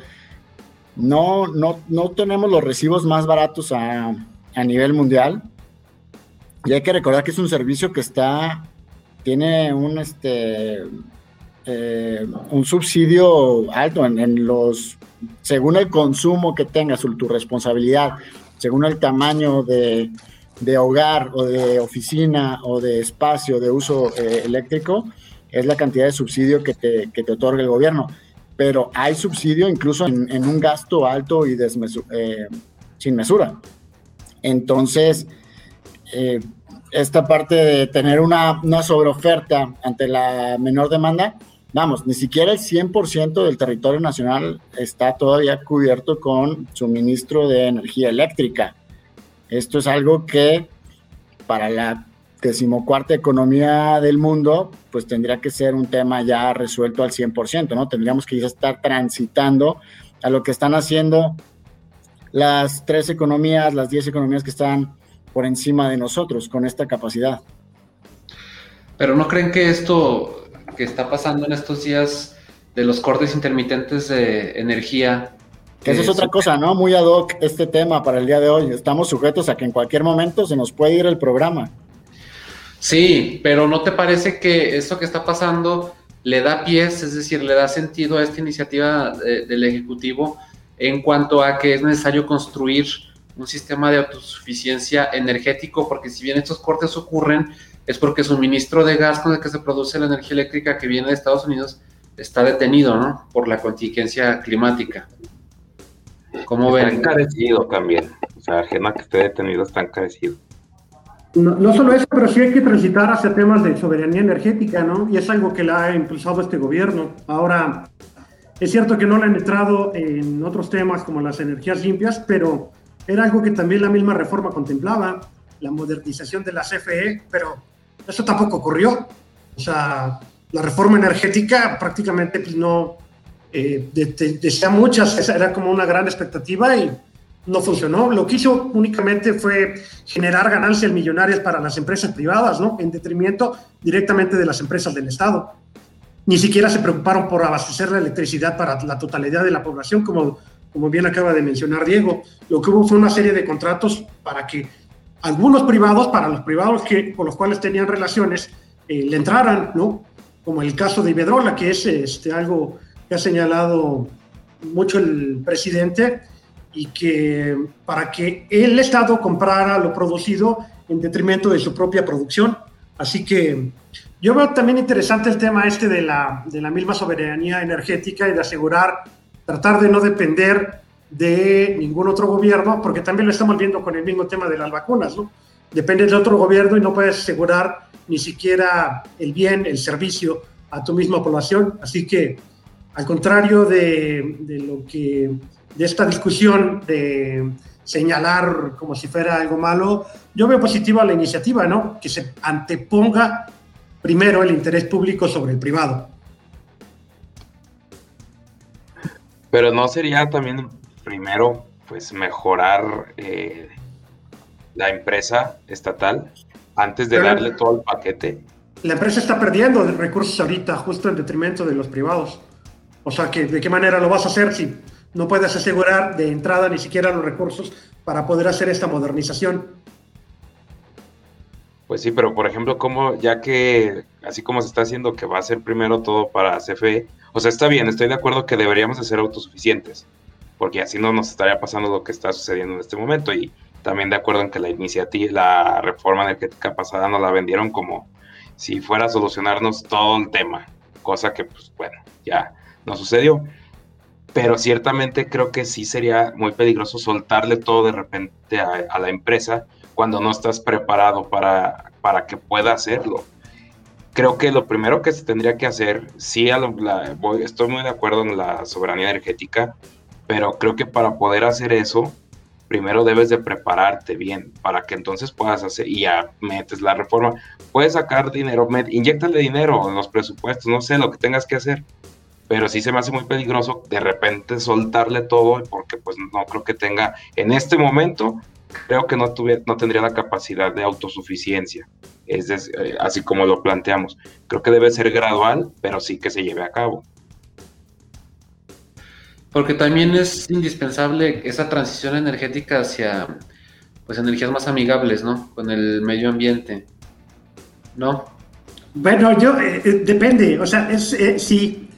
no, no, no tenemos los recibos más baratos a, nivel mundial. Y hay que recordar que es un servicio que está, tiene un, este, eh, un subsidio alto en, los, según el consumo que tengas, tu responsabilidad, según el tamaño de, de hogar o de oficina o de espacio de uso eh, eléctrico es la cantidad de subsidio que te, que te, otorga el gobierno. Pero hay subsidio incluso en, un gasto alto y eh, sin mesura. Entonces, eh, esta parte de tener una, una sobreoferta ante la menor demanda, vamos, ni siquiera el 100% del territorio nacional está todavía cubierto con suministro de energía eléctrica. Esto es algo que para la decimocuarta economía del mundo, pues tendría que ser un tema ya resuelto al 100%, ¿no? Tendríamos que estar transitando a lo que están haciendo las tres economías, las diez economías que están por encima de nosotros con esta capacidad. Pero ¿no creen que esto que está pasando en estos días de los cortes intermitentes de energía esa es otra cosa, ¿no? Muy ad hoc este tema para el día de hoy. Estamos sujetos a que en cualquier momento se nos puede ir el programa. Sí, pero ¿no te parece que esto que está pasando le da pies, es decir, le da sentido a esta iniciativa del Ejecutivo en cuanto a que es necesario construir un sistema de autosuficiencia energético? Porque si bien estos cortes ocurren, es porque el suministro de gas con el que se produce la energía eléctrica que viene de Estados Unidos está detenido, ¿no? Por la contingencia climática. ¿Cómo está encarecido también. O sea, ajena que esté detenido está encarecido. No, no, solo eso, pero sí hay que transitar hacia temas de soberanía energética, ¿no? Y es algo que la ha impulsado este gobierno. Ahora, es cierto que no le han entrado en otros temas como las energías limpias, pero era algo que también la misma reforma contemplaba, la modernización de la CFE, pero eso tampoco ocurrió. O sea, la reforma energética prácticamente pues, no, eh, decía muchas, esa era como una gran expectativa y no funcionó. Lo que hizo únicamente fue generar ganancias millonarias para las empresas privadas, ¿no? En detrimento directamente de las empresas del Estado. Ni siquiera se preocuparon por abastecer la electricidad para la totalidad de la población, como, como bien acaba de mencionar Diego. Lo que hubo fue una serie de contratos para que algunos privados, para los privados que, con los cuales tenían relaciones, eh, le entraran, ¿no? Como el caso de Iberdrola, que es este, algo ha señalado mucho el presidente, y que para que el Estado comprara lo producido en detrimento de su propia producción. Así que yo veo también interesante el tema este de la, de la misma soberanía energética y de asegurar, tratar de no depender de ningún otro gobierno, porque también lo estamos viendo con el mismo tema de las vacunas, ¿no? Depende de otro gobierno y no puedes asegurar ni siquiera el bien, el servicio a tu misma población. Así que al contrario de, lo que, de esta discusión de señalar como si fuera algo malo, yo veo positiva la iniciativa, ¿no? Que se anteponga primero el interés público sobre el privado. Pero no sería también primero, pues, mejorar eh, la empresa estatal antes de darle todo el paquete. La empresa está perdiendo recursos ahorita, justo en detrimento de los privados. O sea, que, ¿de qué manera lo vas a hacer si no puedes asegurar de entrada ni siquiera los recursos para poder hacer esta modernización? Pues sí, pero por ejemplo, como ya que así como se está haciendo que va a ser primero todo para CFE, o sea, está bien, estoy de acuerdo que deberíamos de ser autosuficientes, porque así no nos estaría pasando lo que está sucediendo en este momento y también de acuerdo en que la iniciativa, la reforma energética pasada nos la vendieron como si fuera a solucionarnos todo el tema, cosa que pues bueno, ya no sucedió. Pero ciertamente creo que sí sería muy peligroso soltarle todo de repente a, la empresa cuando no estás preparado para, para que pueda hacerlo. Creo que lo primero que se tendría que hacer, sí, estoy muy de acuerdo en la soberanía energética, pero creo que para poder hacer eso, primero debes de prepararte bien para que entonces puedas hacer y ya metes la reforma. Puedes sacar dinero, inyectale dinero en los presupuestos, no sé, lo que tengas que hacer, pero sí se me hace muy peligroso de repente soltarle todo porque pues no creo que tenga, en este momento, creo que no, tuviera, no tendría la capacidad de autosuficiencia, es eh, así como lo planteamos. Creo que debe ser gradual, pero sí que se lleve a cabo. Porque también es indispensable esa transición energética hacia pues energías más amigables, ¿no? Con el medio ambiente, ¿no? Bueno, yo eh, eh, depende, o sea, es sí,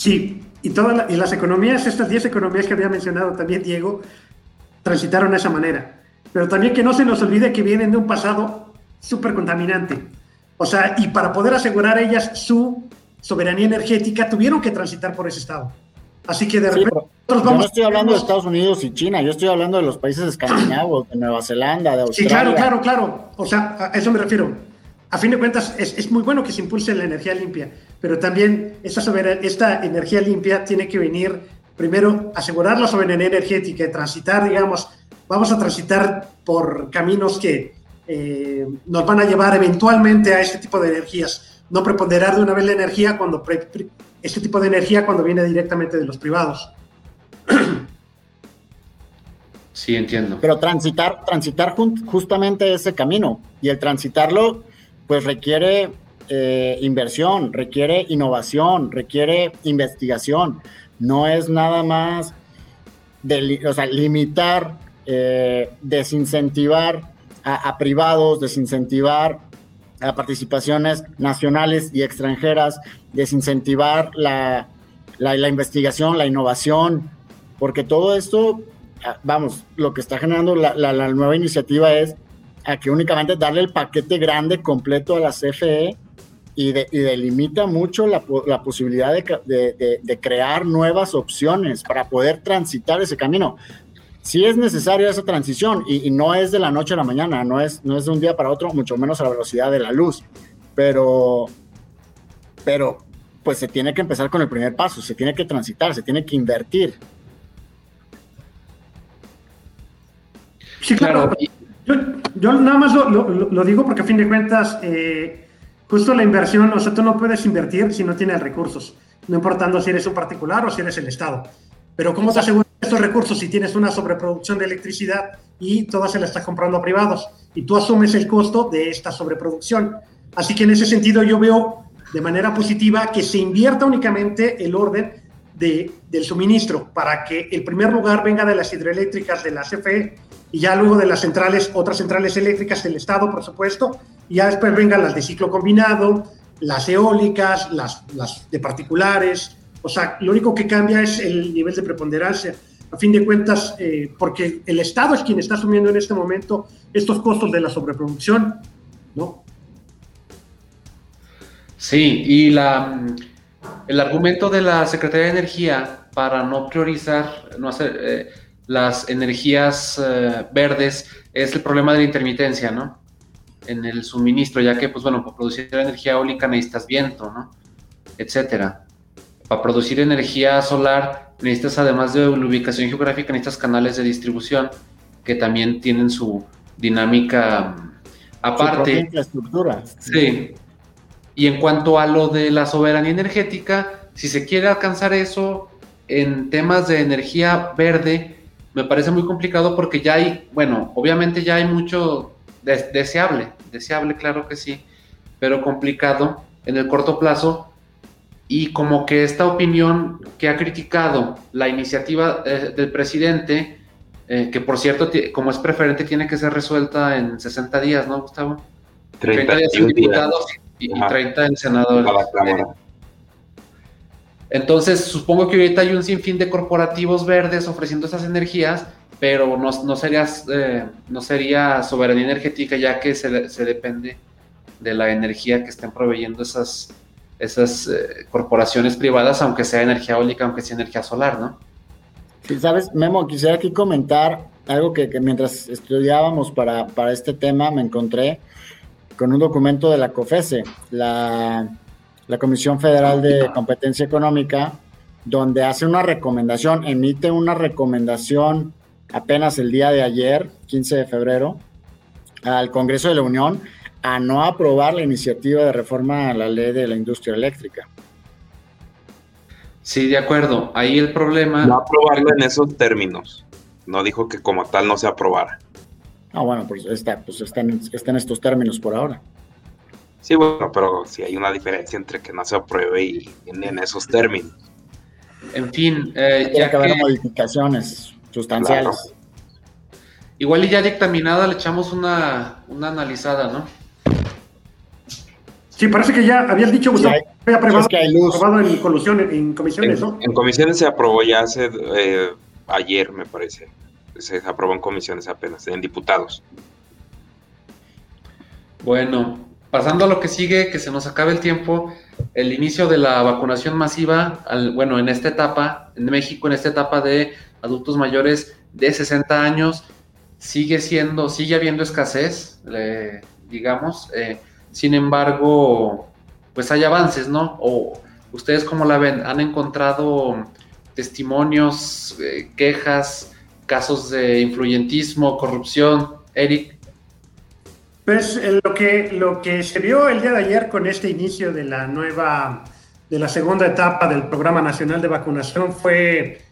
Sí, y, todas las economías, estas 10 economías que había mencionado también Diego, transitaron de esa manera. Pero también que no se nos olvide que vienen de un pasado súper contaminante. O sea, y para poder asegurar ellas su soberanía energética, tuvieron que transitar por ese estado. Así que de Sí, repente yo no estoy hablando de Estados Unidos y China, yo estoy hablando de los países escandinavos, de Nueva Zelanda, de Sí, Australia. claro, claro, claro. O sea, a eso me refiero. A fin de cuentas, es, es muy bueno que se impulse la energía limpia, pero también esta, esta energía limpia tiene que venir, primero, asegurar la soberanía energética y transitar, digamos, vamos a transitar por caminos que eh, nos van a llevar eventualmente a este tipo de energías. No preponderar de una vez la energía cuando pre- pre- este tipo de energía cuando viene directamente de los privados. Sí, entiendo. Pero transitar, transitar justamente ese camino. Y el transitarlo, pues requiere eh, inversión, requiere innovación, requiere investigación. No es nada más de, o sea, limitar, eh, desincentivar a, privados, desincentivar a participaciones nacionales y extranjeras, desincentivar la, la, investigación, la innovación, porque todo esto ah, vamos, lo que está generando la- la nueva iniciativa es a que únicamente darle el paquete grande completo a la CFE y, de- y delimita mucho la, la posibilidad de, de- de- de crear nuevas opciones para poder transitar ese camino. Sí es necesaria esa transición y, y no es de la noche a la mañana, no es, no es de un día para otro, mucho menos a la velocidad de la luz, pero, pero pues se tiene que empezar con el primer paso, se tiene que transitar, se tiene que invertir. Sí, claro. Claro, Yo, yo nada más lo, lo- lo digo porque a fin de cuentas, eh, justo la inversión, o sea, tú no puedes invertir si no tienes recursos, no importando si eres un particular o si eres el Estado. Pero ¿cómo te aseguras estos recursos si tienes una sobreproducción de electricidad y toda se la estás comprando a privados? Y tú asumes el costo de esta sobreproducción. Así que en ese sentido yo veo de manera positiva que se invierta únicamente el orden de, del suministro para que el primer lugar venga de las hidroeléctricas de la CFE y ya luego de las centrales, otras centrales eléctricas del Estado, por supuesto, y ya después vengan las de ciclo combinado, las eólicas, las, las de particulares. O sea, lo único que cambia es el nivel de preponderancia. A fin de cuentas, eh, porque el Estado es quien está asumiendo en este momento estos costos de la sobreproducción, ¿no? Sí, y la, el argumento de la Secretaría de Energía para no priorizar, no hacer eh, las energías eh, verdes es el problema de la intermitencia, ¿no? En el suministro, ya que, pues bueno, para producir energía eólica necesitas viento, ¿no? Etcétera. Para producir energía solar necesitas, además de la ubicación geográfica, necesitas canales de distribución que también tienen su dinámica mm, Su aparte. infraestructura. Sí. Y en cuanto a lo de la soberanía energética, si se quiere alcanzar eso en temas de energía verde, me parece muy complicado porque ya hay, bueno, obviamente ya hay mucho des- deseable, deseable, claro que sí, pero complicado en el corto plazo. Y como que esta opinión que ha criticado la iniciativa eh, del presidente, eh, que por cierto, como es preferente, tiene que ser resuelta en 60 días, ¿no, Gustavo? 30 días en 31 días diputados y, y Ajá. 30 en en senadores. Entonces, supongo que ahorita hay un sinfín de corporativos verdes ofreciendo esas energías, pero no, no, sería, eh, no sería soberanía energética ya que se, se depende de la energía que estén proveyendo esas, esas eh, corporaciones privadas, aunque sea energía eólica, aunque sea energía solar, ¿no? Sí, sabes, Memo, quisiera aquí comentar algo que, que mientras estudiábamos para, para este tema me encontré con un documento de la COFESE, la, la Comisión Federal de Competencia Económica, donde hace una recomendación, emite una recomendación apenas el día de ayer, 15 de febrero, al Congreso de la Unión a no aprobar la iniciativa de reforma a la ley de la industria eléctrica. Sí, de acuerdo. Ahí el problema... No aprobarlo en esos términos. No dijo que como tal no se aprobara. Ah, bueno, pues está, pues está en, está en estos términos por ahora. Sí, bueno, pero sí hay una diferencia entre que no se apruebe y en, en esos términos. En fin, eh, Tiene ya que haber modificaciones sustanciales. igual y ya dictaminada le echamos una, una analizada, ¿no? Sí, parece que ya habías dicho, Gustavo, hay- que había aprobado, es que hay luz. aprobado en colusión, en, en comisiones, En, ¿no? en comisiones se aprobó ya hace eh, ayer, me parece. Se aprobó en comisiones apenas, en diputados. Bueno, pasando a lo que sigue, que se nos acabe el tiempo, el inicio de la vacunación masiva, al, bueno, en esta etapa, en México, en esta etapa de adultos mayores de 60 años, sigue siendo, sigue habiendo escasez, digamos. Eh, sin embargo, pues hay avances, ¿no? O ustedes cómo la ven, han encontrado testimonios, eh, quejas, casos de influyentismo, corrupción, Eric. Pues eh, lo que, lo que se vio el día de ayer con este inicio de la nueva, de la segunda etapa del Programa Nacional de Vacunación fue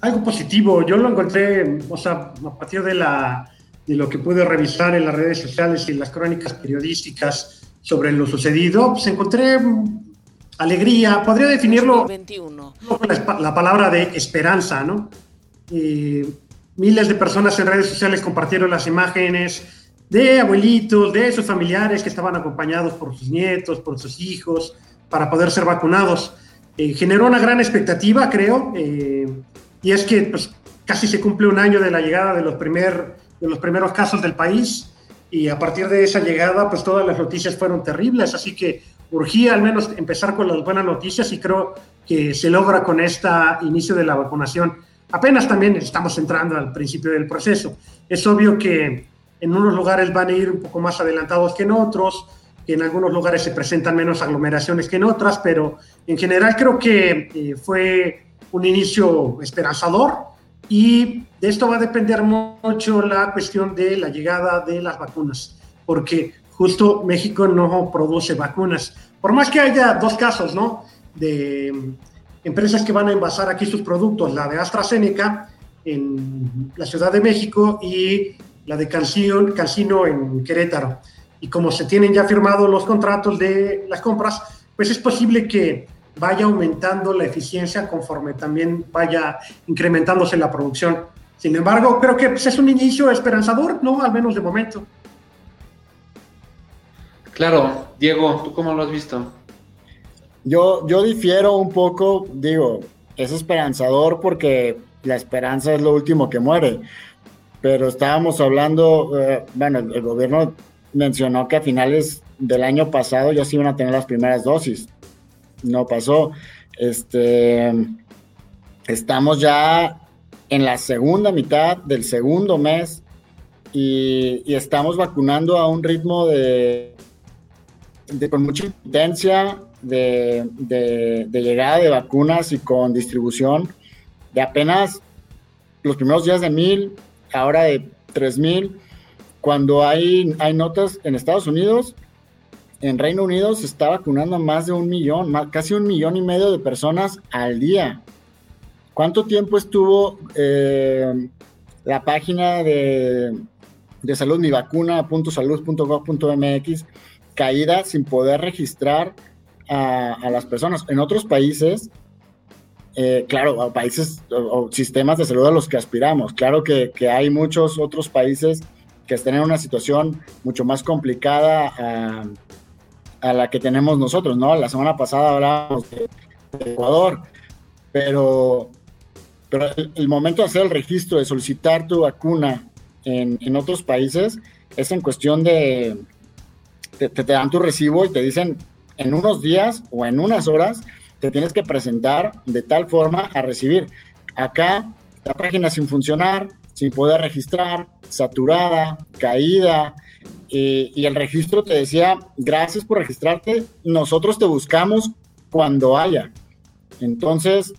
algo positivo. Yo lo encontré, o sea, a partir de, la, de lo que pude revisar en las redes sociales y las crónicas periodísticas sobre lo sucedido, pues encontré alegría, podría definirlo 21. La, la palabra de esperanza, ¿no? miles de personas en redes sociales compartieron las imágenes de abuelitos, de sus familiares que estaban acompañados por sus nietos, por sus hijos, para poder ser vacunados. Eh, generó una gran expectativa, creo. Eh, y es que pues, casi se cumple un año de la llegada de los, primer, de los primeros casos del país y a partir de esa llegada pues todas las noticias fueron terribles, así que urgía al menos empezar con las buenas noticias y creo que se logra con este inicio de la vacunación. Apenas también estamos entrando al principio del proceso. Es obvio que en unos lugares van a ir un poco más adelantados que en otros, en algunos lugares se presentan menos aglomeraciones que en otras, pero en general creo que eh, fue un inicio esperanzador y de esto va a depender mucho la cuestión de la llegada de las vacunas, porque justo México no produce vacunas. Por más que haya dos casos, ¿no? De empresas que van a envasar aquí sus productos, la de AstraZeneca en la Ciudad de México y la de Calcino en Querétaro. Y como se tienen ya firmados los contratos de las compras, pues es posible que vaya aumentando la eficiencia conforme también vaya incrementándose la producción. Sin embargo, creo que pues, es un inicio esperanzador, ¿no? Al menos de momento. Claro, Diego, ¿tú cómo lo has visto? Yo, yo difiero un poco, digo, es esperanzador porque la esperanza es lo último que muere, pero estábamos hablando, eh, bueno, el gobierno mencionó que a finales del año pasado ya se iban a tener las primeras dosis no pasó. Este, estamos ya en la segunda mitad del segundo mes y, estamos vacunando a un ritmo de, con mucha intensidad de, de, llegada de vacunas y con distribución de apenas los primeros días de mil, ahora de tres mil. Cuando hay, hay notas en Estados Unidos, en Reino Unido se está vacunando más de un millón, casi un millón y medio de personas al día. ¿Cuánto tiempo estuvo eh, la página de, de salud, mi vacuna.salud.gov.mx, caída sin poder registrar a, las personas? En otros países, eh, claro, países o, sistemas de salud a los que aspiramos. Claro que, hay muchos otros países que están en una situación mucho más complicada a la que tenemos nosotros, ¿no? La semana pasada hablábamos de, Ecuador, pero, pero el, momento de hacer el registro, de solicitar tu vacuna en, en otros países, es en cuestión de, te, te, dan tu recibo y te dicen en unos días o en unas horas te tienes que presentar de tal forma a recibir. Acá la página sin funcionar, sin poder registrar, saturada, caída, y, el registro te decía, gracias por registrarte, nosotros te buscamos cuando haya. Entonces,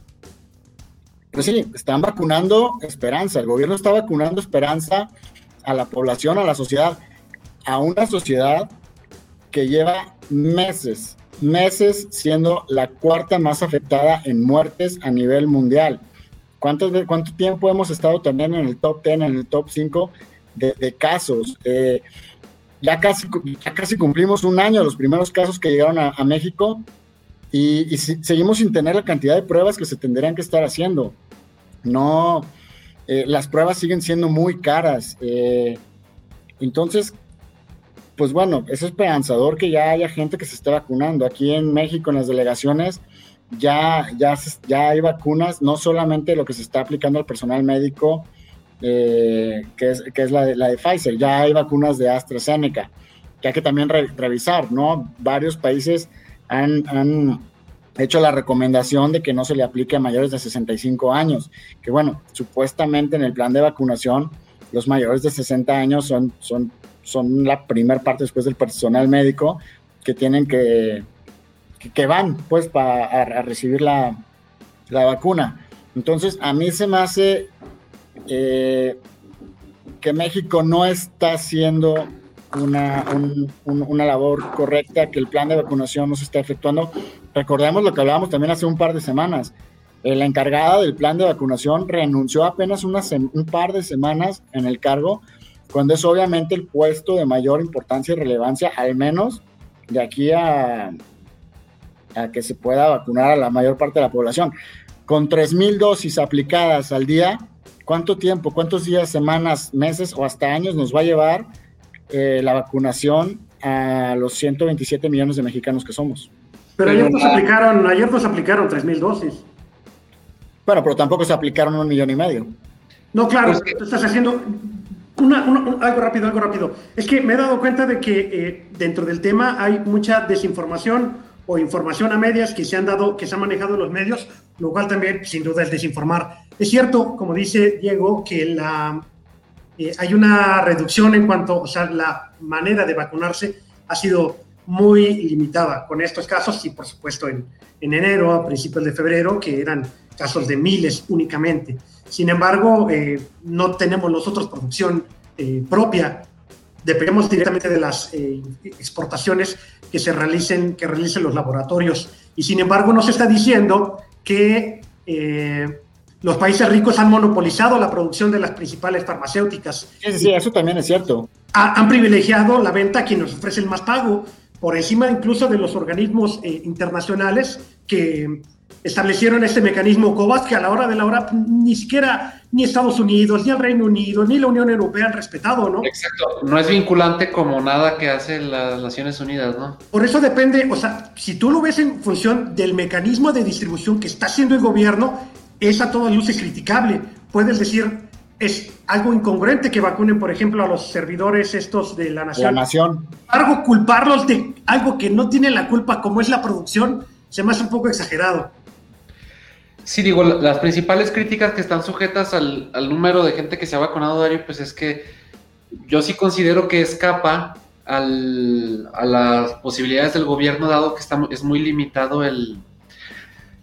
pues sí, están vacunando esperanza, el gobierno está vacunando esperanza a la población, a la sociedad, a una sociedad que lleva meses, meses siendo la cuarta más afectada en muertes a nivel mundial. ¿Cuánto, cuánto tiempo hemos estado también en el top 10, en el top 5 de, casos? Eh, ya casi, casi cumplimos un año de los primeros casos que llegaron a, México y, seguimos sin tener la cantidad de pruebas que se tendrían que estar haciendo. No, eh, las pruebas siguen siendo muy caras. Eh, entonces, pues bueno, es esperanzador que ya haya gente que se esté vacunando. Aquí en México, en las delegaciones, ya, ya, ya hay vacunas, no solamente lo que se está aplicando al personal médico, eh, que es, que es la, de, la de Pfizer. Ya hay vacunas de AstraZeneca, que hay que también revisar, ¿no? Varios países han, hecho la recomendación de que no se le aplique a mayores de 65 años, que bueno, supuestamente en el plan de vacunación los mayores de 60 años son, son, son la primera parte después del personal médico que tienen que, que, van pues para recibir la, la, vacuna. Entonces, a mí se me hace eh, que México no está haciendo una, una labor correcta, que el plan de vacunación no se está efectuando. Recordemos lo que hablábamos también hace un par de semanas. La encargada del plan de vacunación renunció apenas un par de semanas en el cargo, cuando es obviamente el puesto de mayor importancia y relevancia, al menos de aquí a, a que se pueda vacunar a la mayor parte de la población. Con 3.000 dosis aplicadas al día, ¿cuánto tiempo, cuántos días, semanas, meses o hasta años nos va a llevar eh, la vacunación a los 127 millones de mexicanos que somos. Pero ayer nos aplicaron, ayer nos aplicaron 3.000 dosis. Bueno, pero tampoco se aplicaron un millón y medio. No, claro, estás haciendo algo rápido, algo rápido. Es que me he dado cuenta de que eh, dentro del tema hay mucha desinformación o información a medias que se han dado, que se han manejado en los medios, lo cual también sin duda es desinformar. Es cierto, como dice Diego, que la, eh, hay una reducción en cuanto, o sea, la manera de vacunarse ha sido muy limitada con estos casos y por supuesto en, en enero, a principios de febrero, que eran casos de miles únicamente. Sin embargo, eh, no tenemos nosotros producción eh, propia, dependemos directamente de las exportaciones que se realicen, que realicen los laboratorios. Y sin embargo, nos está diciendo que los países ricos han monopolizado la producción de las principales farmacéuticas. Sí, sí, eso también es cierto. han privilegiado la venta a quienes ofrecen más pago, por encima incluso de los organismos eh, internacionales que establecieron este mecanismo COVAX que a la hora de la hora ni siquiera ni Estados Unidos, ni el Reino Unido, ni la Unión Europea han respetado, ¿no? Exacto, no es vinculante como nada que hacen las Naciones Unidas, ¿no? Por eso depende, o sea, si tú lo ves en función del mecanismo de distribución que está haciendo el gobierno, es a todas luces criticable. Puedes decir, es algo incongruente que vacunen, por ejemplo, a los servidores estos de la nación. La nación. Algo culparlos de algo que no tiene la culpa, como es la producción, se me hace un poco exagerado. Sí, digo, las principales críticas que están sujetas al, número de gente que se ha vacunado, Dario, pues es que yo sí considero que escapa al, a las posibilidades del gobierno, dado que está, es muy limitado el,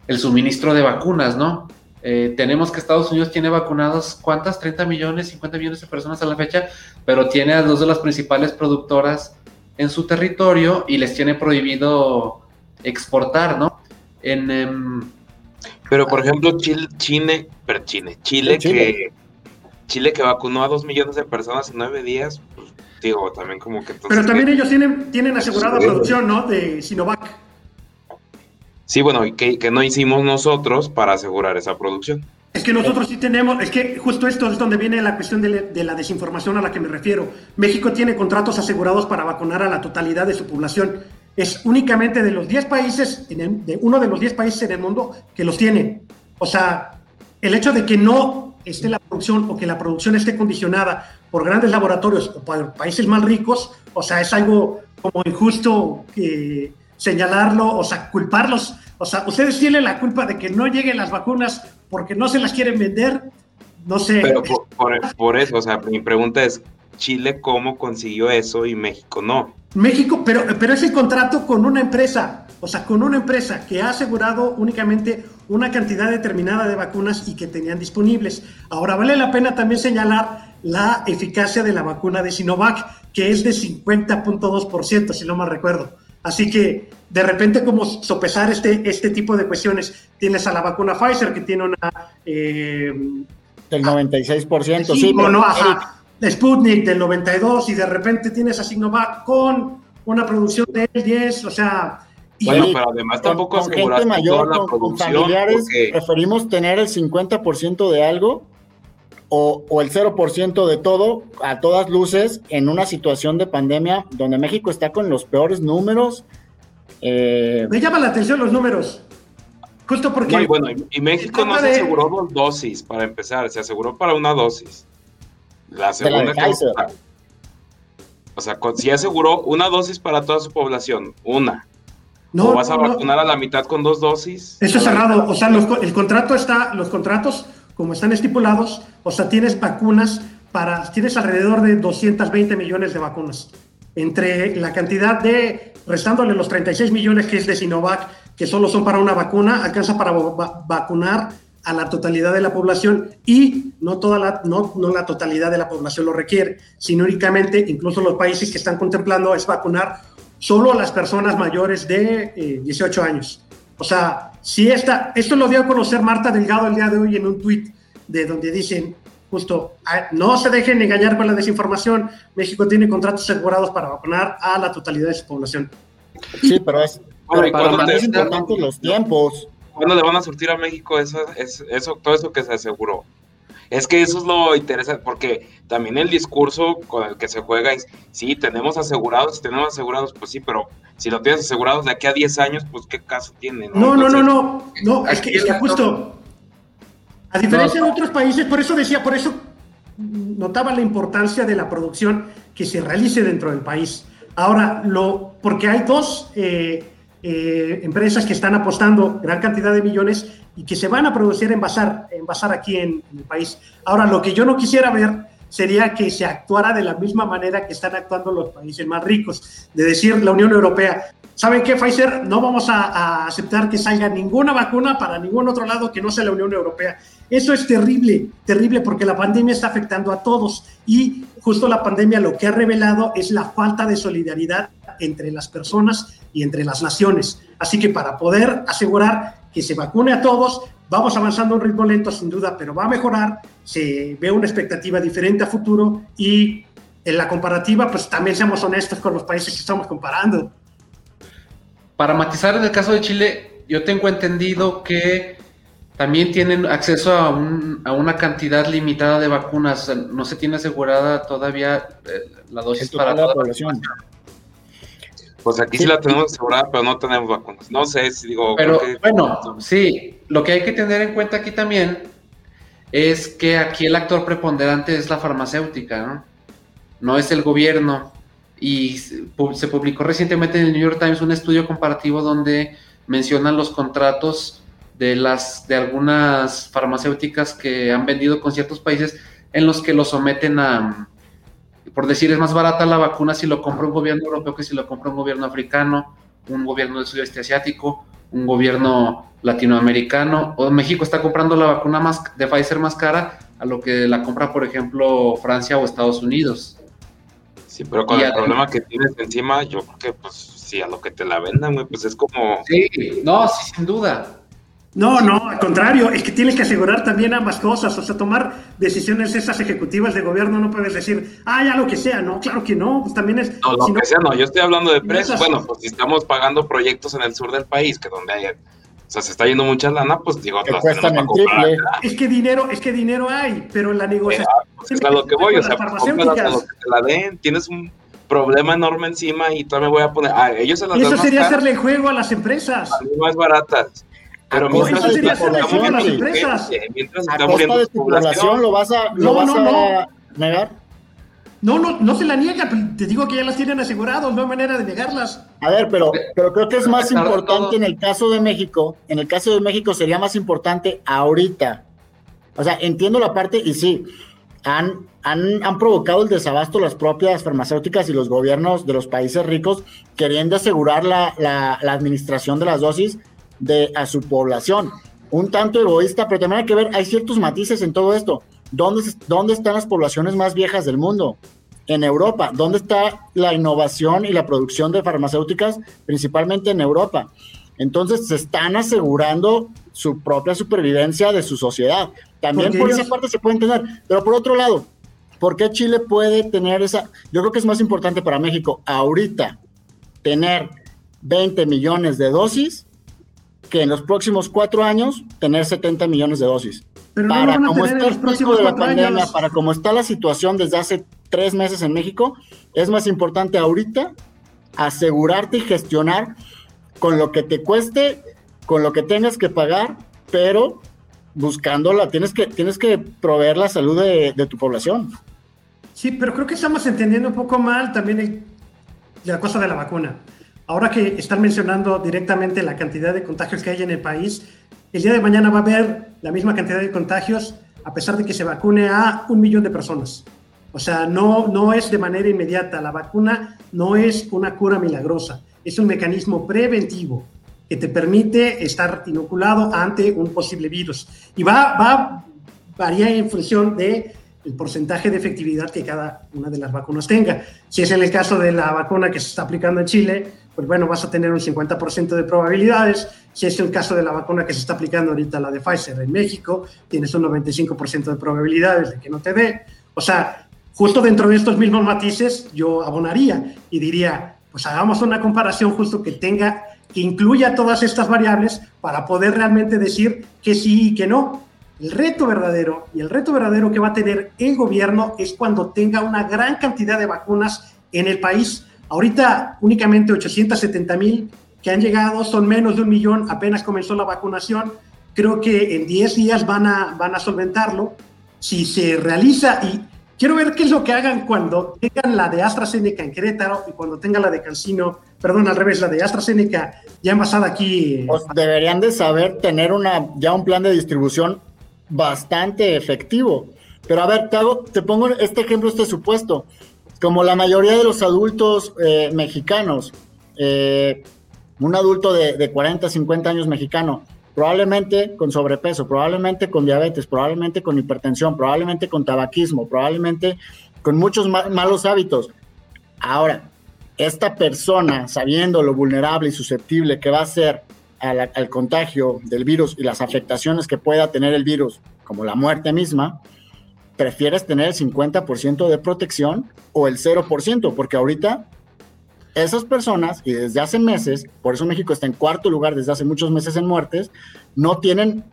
el suministro de vacunas, ¿no? Eh, tenemos que Estados Unidos tiene vacunados, ¿cuántas? 30 millones, 50 millones de personas a la fecha, pero tiene a dos de las principales productoras en su territorio y les tiene prohibido exportar, ¿no? En, em, pero por ejemplo, Chile, Chile, pero Chile, Chile, que Chile que vacunó a dos millones de personas en nueve días, pues, digo, también como que Pero también ellos tienen, tienen asegurada producción, ¿no? De Sinovac. Sí, bueno, y que, no hicimos nosotros para asegurar esa producción. Es que nosotros sí tenemos, es que justo esto es donde viene la cuestión de, la desinformación a la que me refiero. México tiene contratos asegurados para vacunar a la totalidad de su población. Es únicamente de los 10 países, en de uno de los 10 países en el mundo que los tiene. O sea, el hecho de que no esté la producción o que la producción esté condicionada por grandes laboratorios o por países más ricos, o sea, es algo como injusto que señalarlo, o sea, culparlos. O sea, ustedes tienen la culpa de que no lleguen las vacunas porque no se las quieren vender. No sé. Pero por, eso, o sea, mi pregunta es, Chile cómo consiguió eso y México no. México, pero, pero es el contrato con una empresa, o sea, con una empresa que ha asegurado únicamente una cantidad determinada de vacunas y que tenían disponibles. Ahora, vale la pena también señalar la eficacia de la vacuna de Sinovac, que es de 50.2%, si no mal recuerdo. Así que de repente como sopesar este, este tipo de cuestiones. Tienes a la vacuna Pfizer que tiene una... Eh, del 96%, sí. sí no, ajá, Sputnik del 92 y de repente tienes a Sinovac con una producción de 10, o sea... bueno, pero además tampoco con, gente mayor, con, familiares, preferimos tener el 50% de algo o, o, el 0% de todo, a todas luces, en una situación de pandemia donde México está con los peores números. Eh, Me llama la atención los números. Justo porque. Muy bueno, y México no se aseguró dos dosis para empezar, se aseguró para una dosis. La segunda. o sea, sí aseguró una dosis para toda su población, una. No, ¿O vas a vacunar a la mitad con dos dosis? Eso es cerrado. O sea, el contrato está, los contratos, como están estipulados, o sea, tienes vacunas para, tienes alrededor de 220 millones de vacunas. Entre la cantidad de, restándole los 36 millones que es de Sinovac, que solo son para una vacuna, alcanza para vacunar a la totalidad de la población y no, toda la, no, no la totalidad de la población lo requiere, sino únicamente, incluso los países que están contemplando es vacunar solo a las personas mayores de 18 eh, años. O sea, si esta, esto lo dio a conocer Marta Delgado el día de hoy en un tuit de donde dicen justo, ah, no se dejen engañar con la desinformación, México tiene contratos asegurados para vacunar a la totalidad de su población. Sí, pero es, importante los tiempos. ¿Cuándo le van a surtir a México eso, eso, todo eso que se aseguró? Es que eso es lo interesante, porque también el discurso con el que se juega es, sí, tenemos asegurados, tenemos asegurados, pues sí, pero si lo tienes asegurados de aquí a 10 años, pues qué caso tiene. No, no, no, no, no, es que, es que justo, a diferencia de otros países, por eso decía, por eso notaba la importancia de la producción que se realice dentro del país. Ahora, lo, porque hay dos eh, eh, empresas que están apostando gran cantidad de millones y que se van a producir en basar, en basar aquí en, en, el país. Ahora, lo que yo no quisiera ver sería que se actuara de la misma manera que están actuando los países más ricos, de decir la Unión Europea, ¿saben qué, Pfizer? No vamos a, aceptar que salga ninguna vacuna para ningún otro lado que no sea la Unión Europea. Eso es terrible, terrible porque la pandemia está afectando a todos y justo la pandemia lo que ha revelado es la falta de solidaridad entre las personas y entre las naciones. Así que para poder asegurar que se vacune a todos, vamos avanzando a un ritmo lento sin duda, pero va a mejorar, se ve una expectativa diferente a futuro y en la comparativa, pues también seamos honestos con los países que estamos comparando. Para matizar en el caso de Chile, yo tengo entendido que también tienen acceso a, una cantidad limitada de vacunas. No se tiene asegurada todavía eh, la dosis para toda la población. Pues aquí sí. la tenemos asegurada, pero no tenemos vacunas. No sé si digo. Pero bueno, sí, lo que hay que tener en cuenta aquí también es que aquí el actor preponderante es la farmacéutica, ¿no? No es el gobierno. Y se publicó recientemente en el New York Times un estudio comparativo donde mencionan los contratos de las de algunas farmacéuticas que han vendido con ciertos países en los que lo someten a por decir, es más barata la vacuna si lo compra un gobierno europeo que si lo compra un gobierno africano, un gobierno del sudeste asiático, un gobierno latinoamericano, o México está comprando la vacuna más de Pfizer más cara a lo que la compra, por ejemplo, Francia o Estados Unidos. Sí, pero con el problema que tienes encima, yo creo que, pues, si a lo que te la vendan, pues es como... Sí, no, sí, sin duda. No, no, al contrario, es que tienes que asegurar también ambas cosas, o sea, tomar decisiones esas ejecutivas de gobierno, no puedes decir, ah, ya lo que sea, no, claro que no, pues también es... No, lo que sea, no, yo estoy hablando de precios, bueno, pues si estamos pagando proyectos en el sur del país, que donde hay, o sea, se está yendo mucha lana, pues digo, que cuestan en triple. Es que dinero, es que dinero hay, pero en la negociación... pues es a lo que voy, o sea, pues, lo que te la den, tienes un problema enorme encima y todavía me voy a poner, ah, ellos se las y eso sería hacerle el juego a las empresas. más baratas. Pero mientras sería hacerle las empresas. Mientras está muriendo de tu población, ¿lo vas a, lo vas a negar? No, no, no se la niega, te digo que ya las tienen aseguradas, no hay manera de negarlas. A ver, pero, pero creo que es más importante en el caso de México, en el caso de México sería más importante ahorita. O sea, entiendo la parte y sí, han, han, han provocado el desabasto las propias farmacéuticas y los gobiernos de los países ricos queriendo asegurar la, la, la administración de las dosis de a su población. Un tanto egoísta, pero también hay que ver, hay ciertos matices en todo esto. ¿Dónde, ¿Dónde están las poblaciones más viejas del mundo? En Europa. ¿Dónde está la innovación y la producción de farmacéuticas? Principalmente en Europa. Entonces se están asegurando su propia supervivencia de su sociedad. También por esa parte se puede entender. Pero por otro lado, ¿por qué Chile puede tener esa? Yo creo que es más importante para México ahorita tener 20 millones de dosis que en los próximos cuatro años tener 70 millones de dosis. para como está el pico de la pandemia, para como está la situación desde hace tres meses en México, es más importante ahorita asegurarte y gestionar con lo que te cueste, con lo que tengas que pagar, pero buscándola, tienes que, tienes que proveer la salud de, tu población. Sí, pero creo que estamos entendiendo un poco mal también la cosa de la vacuna. Ahora que están mencionando directamente la cantidad de contagios que hay en el país, el día de mañana va a haber la misma cantidad de contagios a pesar de que se vacune a un millón de personas. O sea, no, no es de manera inmediata. La vacuna no es una cura milagrosa, es un mecanismo preventivo que te permite estar inoculado ante un posible virus. Y va, va a variar en función de el porcentaje de efectividad que cada una de las vacunas tenga. Si es en el caso de la vacuna que se está aplicando en Chile, pues bueno, vas a tener un 50% de probabilidades. Si es el caso de la vacuna que se está aplicando ahorita, la de Pfizer en México, tienes un 95% de probabilidades de que no te dé. O sea, justo dentro de estos mismos matices, yo abonaría y diría, pues hagamos una comparación justo que tenga, que incluya todas estas variables para poder realmente decir que sí y que no. El reto verdadero y el reto verdadero que va a tener el gobierno es cuando tenga una gran cantidad de vacunas en el país. Ahorita únicamente 870 mil que han llegado, son menos de un millón, apenas comenzó la vacunación. Creo que en 10 días van a, van a solventarlo. Si se realiza, y quiero ver qué es lo que hagan cuando tengan la de AstraZeneca en Querétaro y cuando tengan la de Cancino, perdón, al revés, la de AstraZeneca ya envasada aquí. Pues deberían de saber tener una, ya un plan de distribución bastante efectivo. Pero a ver, te, te pongo este ejemplo, este supuesto. Como la mayoría de los adultos eh, mexicanos, eh, un adulto de, de 40, 50 años mexicano, probablemente con sobrepeso, probablemente con diabetes, probablemente con hipertensión, probablemente con tabaquismo, probablemente con muchos malos hábitos. Ahora, esta persona, sabiendo lo vulnerable y susceptible que va a ser al, contagio del virus y las afectaciones que pueda tener el virus, como la muerte misma, prefieres tener el 50% de protección o el 0%, porque ahorita esas personas, y desde hace meses, por eso México está en cuarto lugar desde hace muchos meses en muertes, no tienen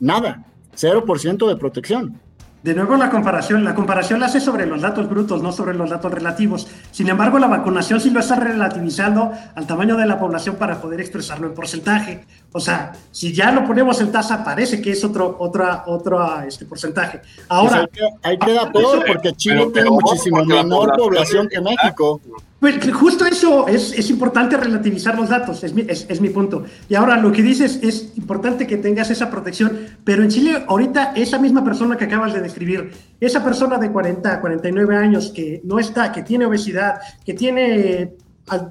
nada, 0% de protección. De nuevo la comparación, la comparación la hace sobre los datos brutos, no sobre los datos relativos. Sin embargo, la vacunación sí lo está relativizando al tamaño de la población para poder expresarlo en porcentaje. O sea, si ya lo ponemos en tasa, parece que es otro, otra, otro este porcentaje. Ahora, pues hay que, dar todo porque Chile tiene muchísimo menor población que México. Pues justo eso es, es, importante relativizar los datos, es mi, es, mi, punto. Y ahora lo que dices es importante que tengas esa protección, pero en Chile ahorita esa misma persona que acabas de describir, esa persona de 40, 49 años que no está, que tiene obesidad, que tiene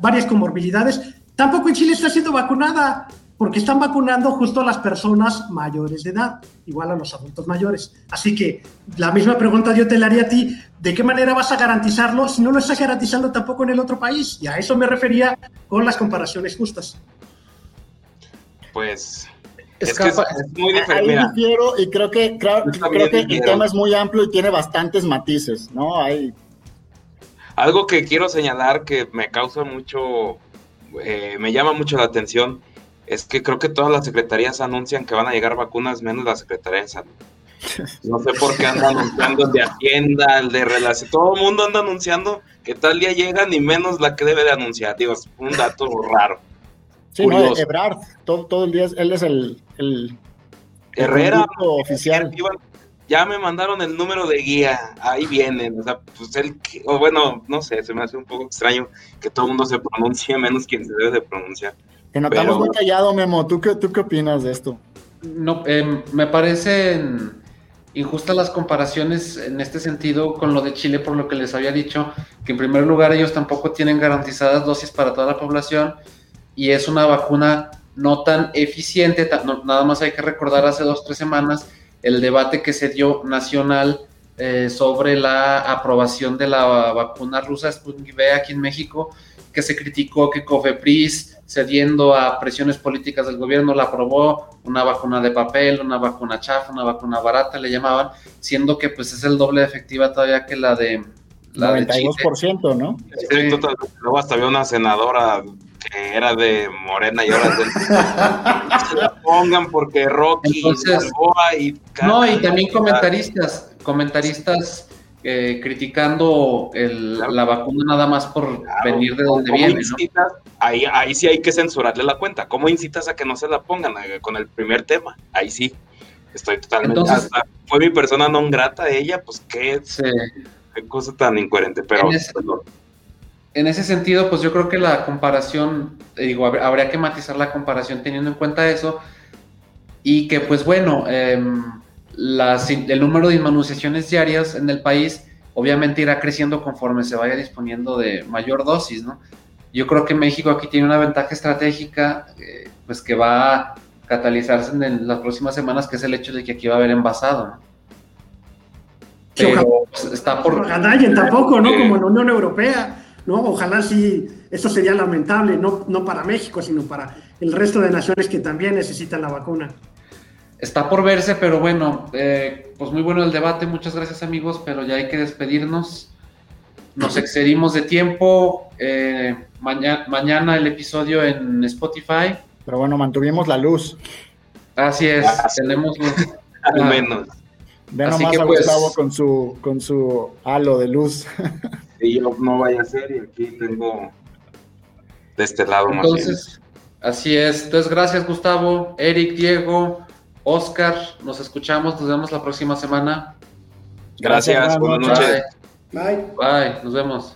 varias comorbilidades, tampoco en Chile está siendo vacunada porque están vacunando justo a las personas mayores de edad, igual a los adultos mayores. Así que la misma pregunta yo te la haría a ti, ¿de qué manera vas a garantizarlo si no lo estás garantizando tampoco en el otro país? Y a eso me refería con las comparaciones justas. Pues es, que es, muy diferente. Ahí difiero y creo que, creo, que el tema es muy amplio y tiene bastantes matices, ¿no? Hay... Algo que quiero señalar que me causa mucho, eh, me llama mucho la atención, es que creo que todas las secretarías anuncian que van a llegar vacunas, menos la Secretaría de Salud. No sé por qué andan anunciando el de Hacienda, el de Relación. Todo el mundo anda anunciando que tal día llegan y menos la que debe de anunciar. Digo, es un dato raro. Sí, no, Ebrard, todo, todo, el día, él es el, el Herrera oficial. Ya me mandaron el número de guía, ahí vienen. O sea, pues él, o bueno, no sé, se me hace un poco extraño que todo el mundo se pronuncie, menos quien se debe de pronunciar. Te notamos muy callado, Memo. ¿Tú qué, ¿Tú qué opinas de esto? No, em, me parecen injustas las comparaciones en este sentido con lo de Chile, por lo que les había dicho, que en primer lugar ellos tampoco tienen garantizadas dosis para toda la población y es una vacuna no tan eficiente. nada más hay que recordar hace dos, tres semanas el debate que se dio nacional eh, sobre la aprobación de la vacuna rusa Sputnik V aquí en México, que se criticó que Cofepris cediendo a presiones políticas del gobierno, la aprobó una vacuna de papel, una vacuna chafa, una vacuna barata, le llamaban, siendo que pues es el doble de efectiva todavía que la de la 92%, ¿no? Sí. Luego hasta había una senadora que era de Morena y ahora del... se la pongan porque Rocky Entonces, y... No, y también comentaristas, comentaristas eh, criticando la vacuna nada más por venir de donde viene. ahí, ahí sí hay que censurarle la cuenta. ¿Cómo incitas a que no se la pongan eh, con el primer tema? Ahí sí, estoy totalmente... fue mi persona no grata ella, pues qué, cosa tan incoherente, pero... En ese, en ese sentido, pues yo creo que la comparación, digo, habría que matizar la comparación teniendo en cuenta eso y que pues bueno, el número de inmunizaciones diarias en el país obviamente irá creciendo conforme se vaya disponiendo de mayor dosis, ¿no? Yo creo que México aquí tiene una ventaja estratégica, eh, pues que va a catalizarse en las próximas semanas, que es el hecho de que aquí va a haber envasado, ¿no? Pero pues, está por... Ojalá tampoco, ¿no? Como en la Unión Europea, ¿no? Ojalá sí, eso sería lamentable, no, no para México, sino para el resto de naciones que también necesitan la vacuna. Está por verse, pero bueno, eh, pues muy bueno el debate, muchas gracias amigos, pero ya hay que despedirnos. Nos excedimos de tiempo. Eh, mañana el episodio en Spotify. Pero bueno, mantuvimos la luz. Así es, tenemos luz. Al menos. Ve nomás a pues, Gustavo con su, con su halo de luz. Y yo no vaya a ser, y aquí tengo de este lado Entonces, así es. Entonces, gracias, Gustavo, Eric, Diego, Oscar. Nos escuchamos, nos vemos la próxima semana. Gracias, buenas noches. Bye. Bye, nos vemos.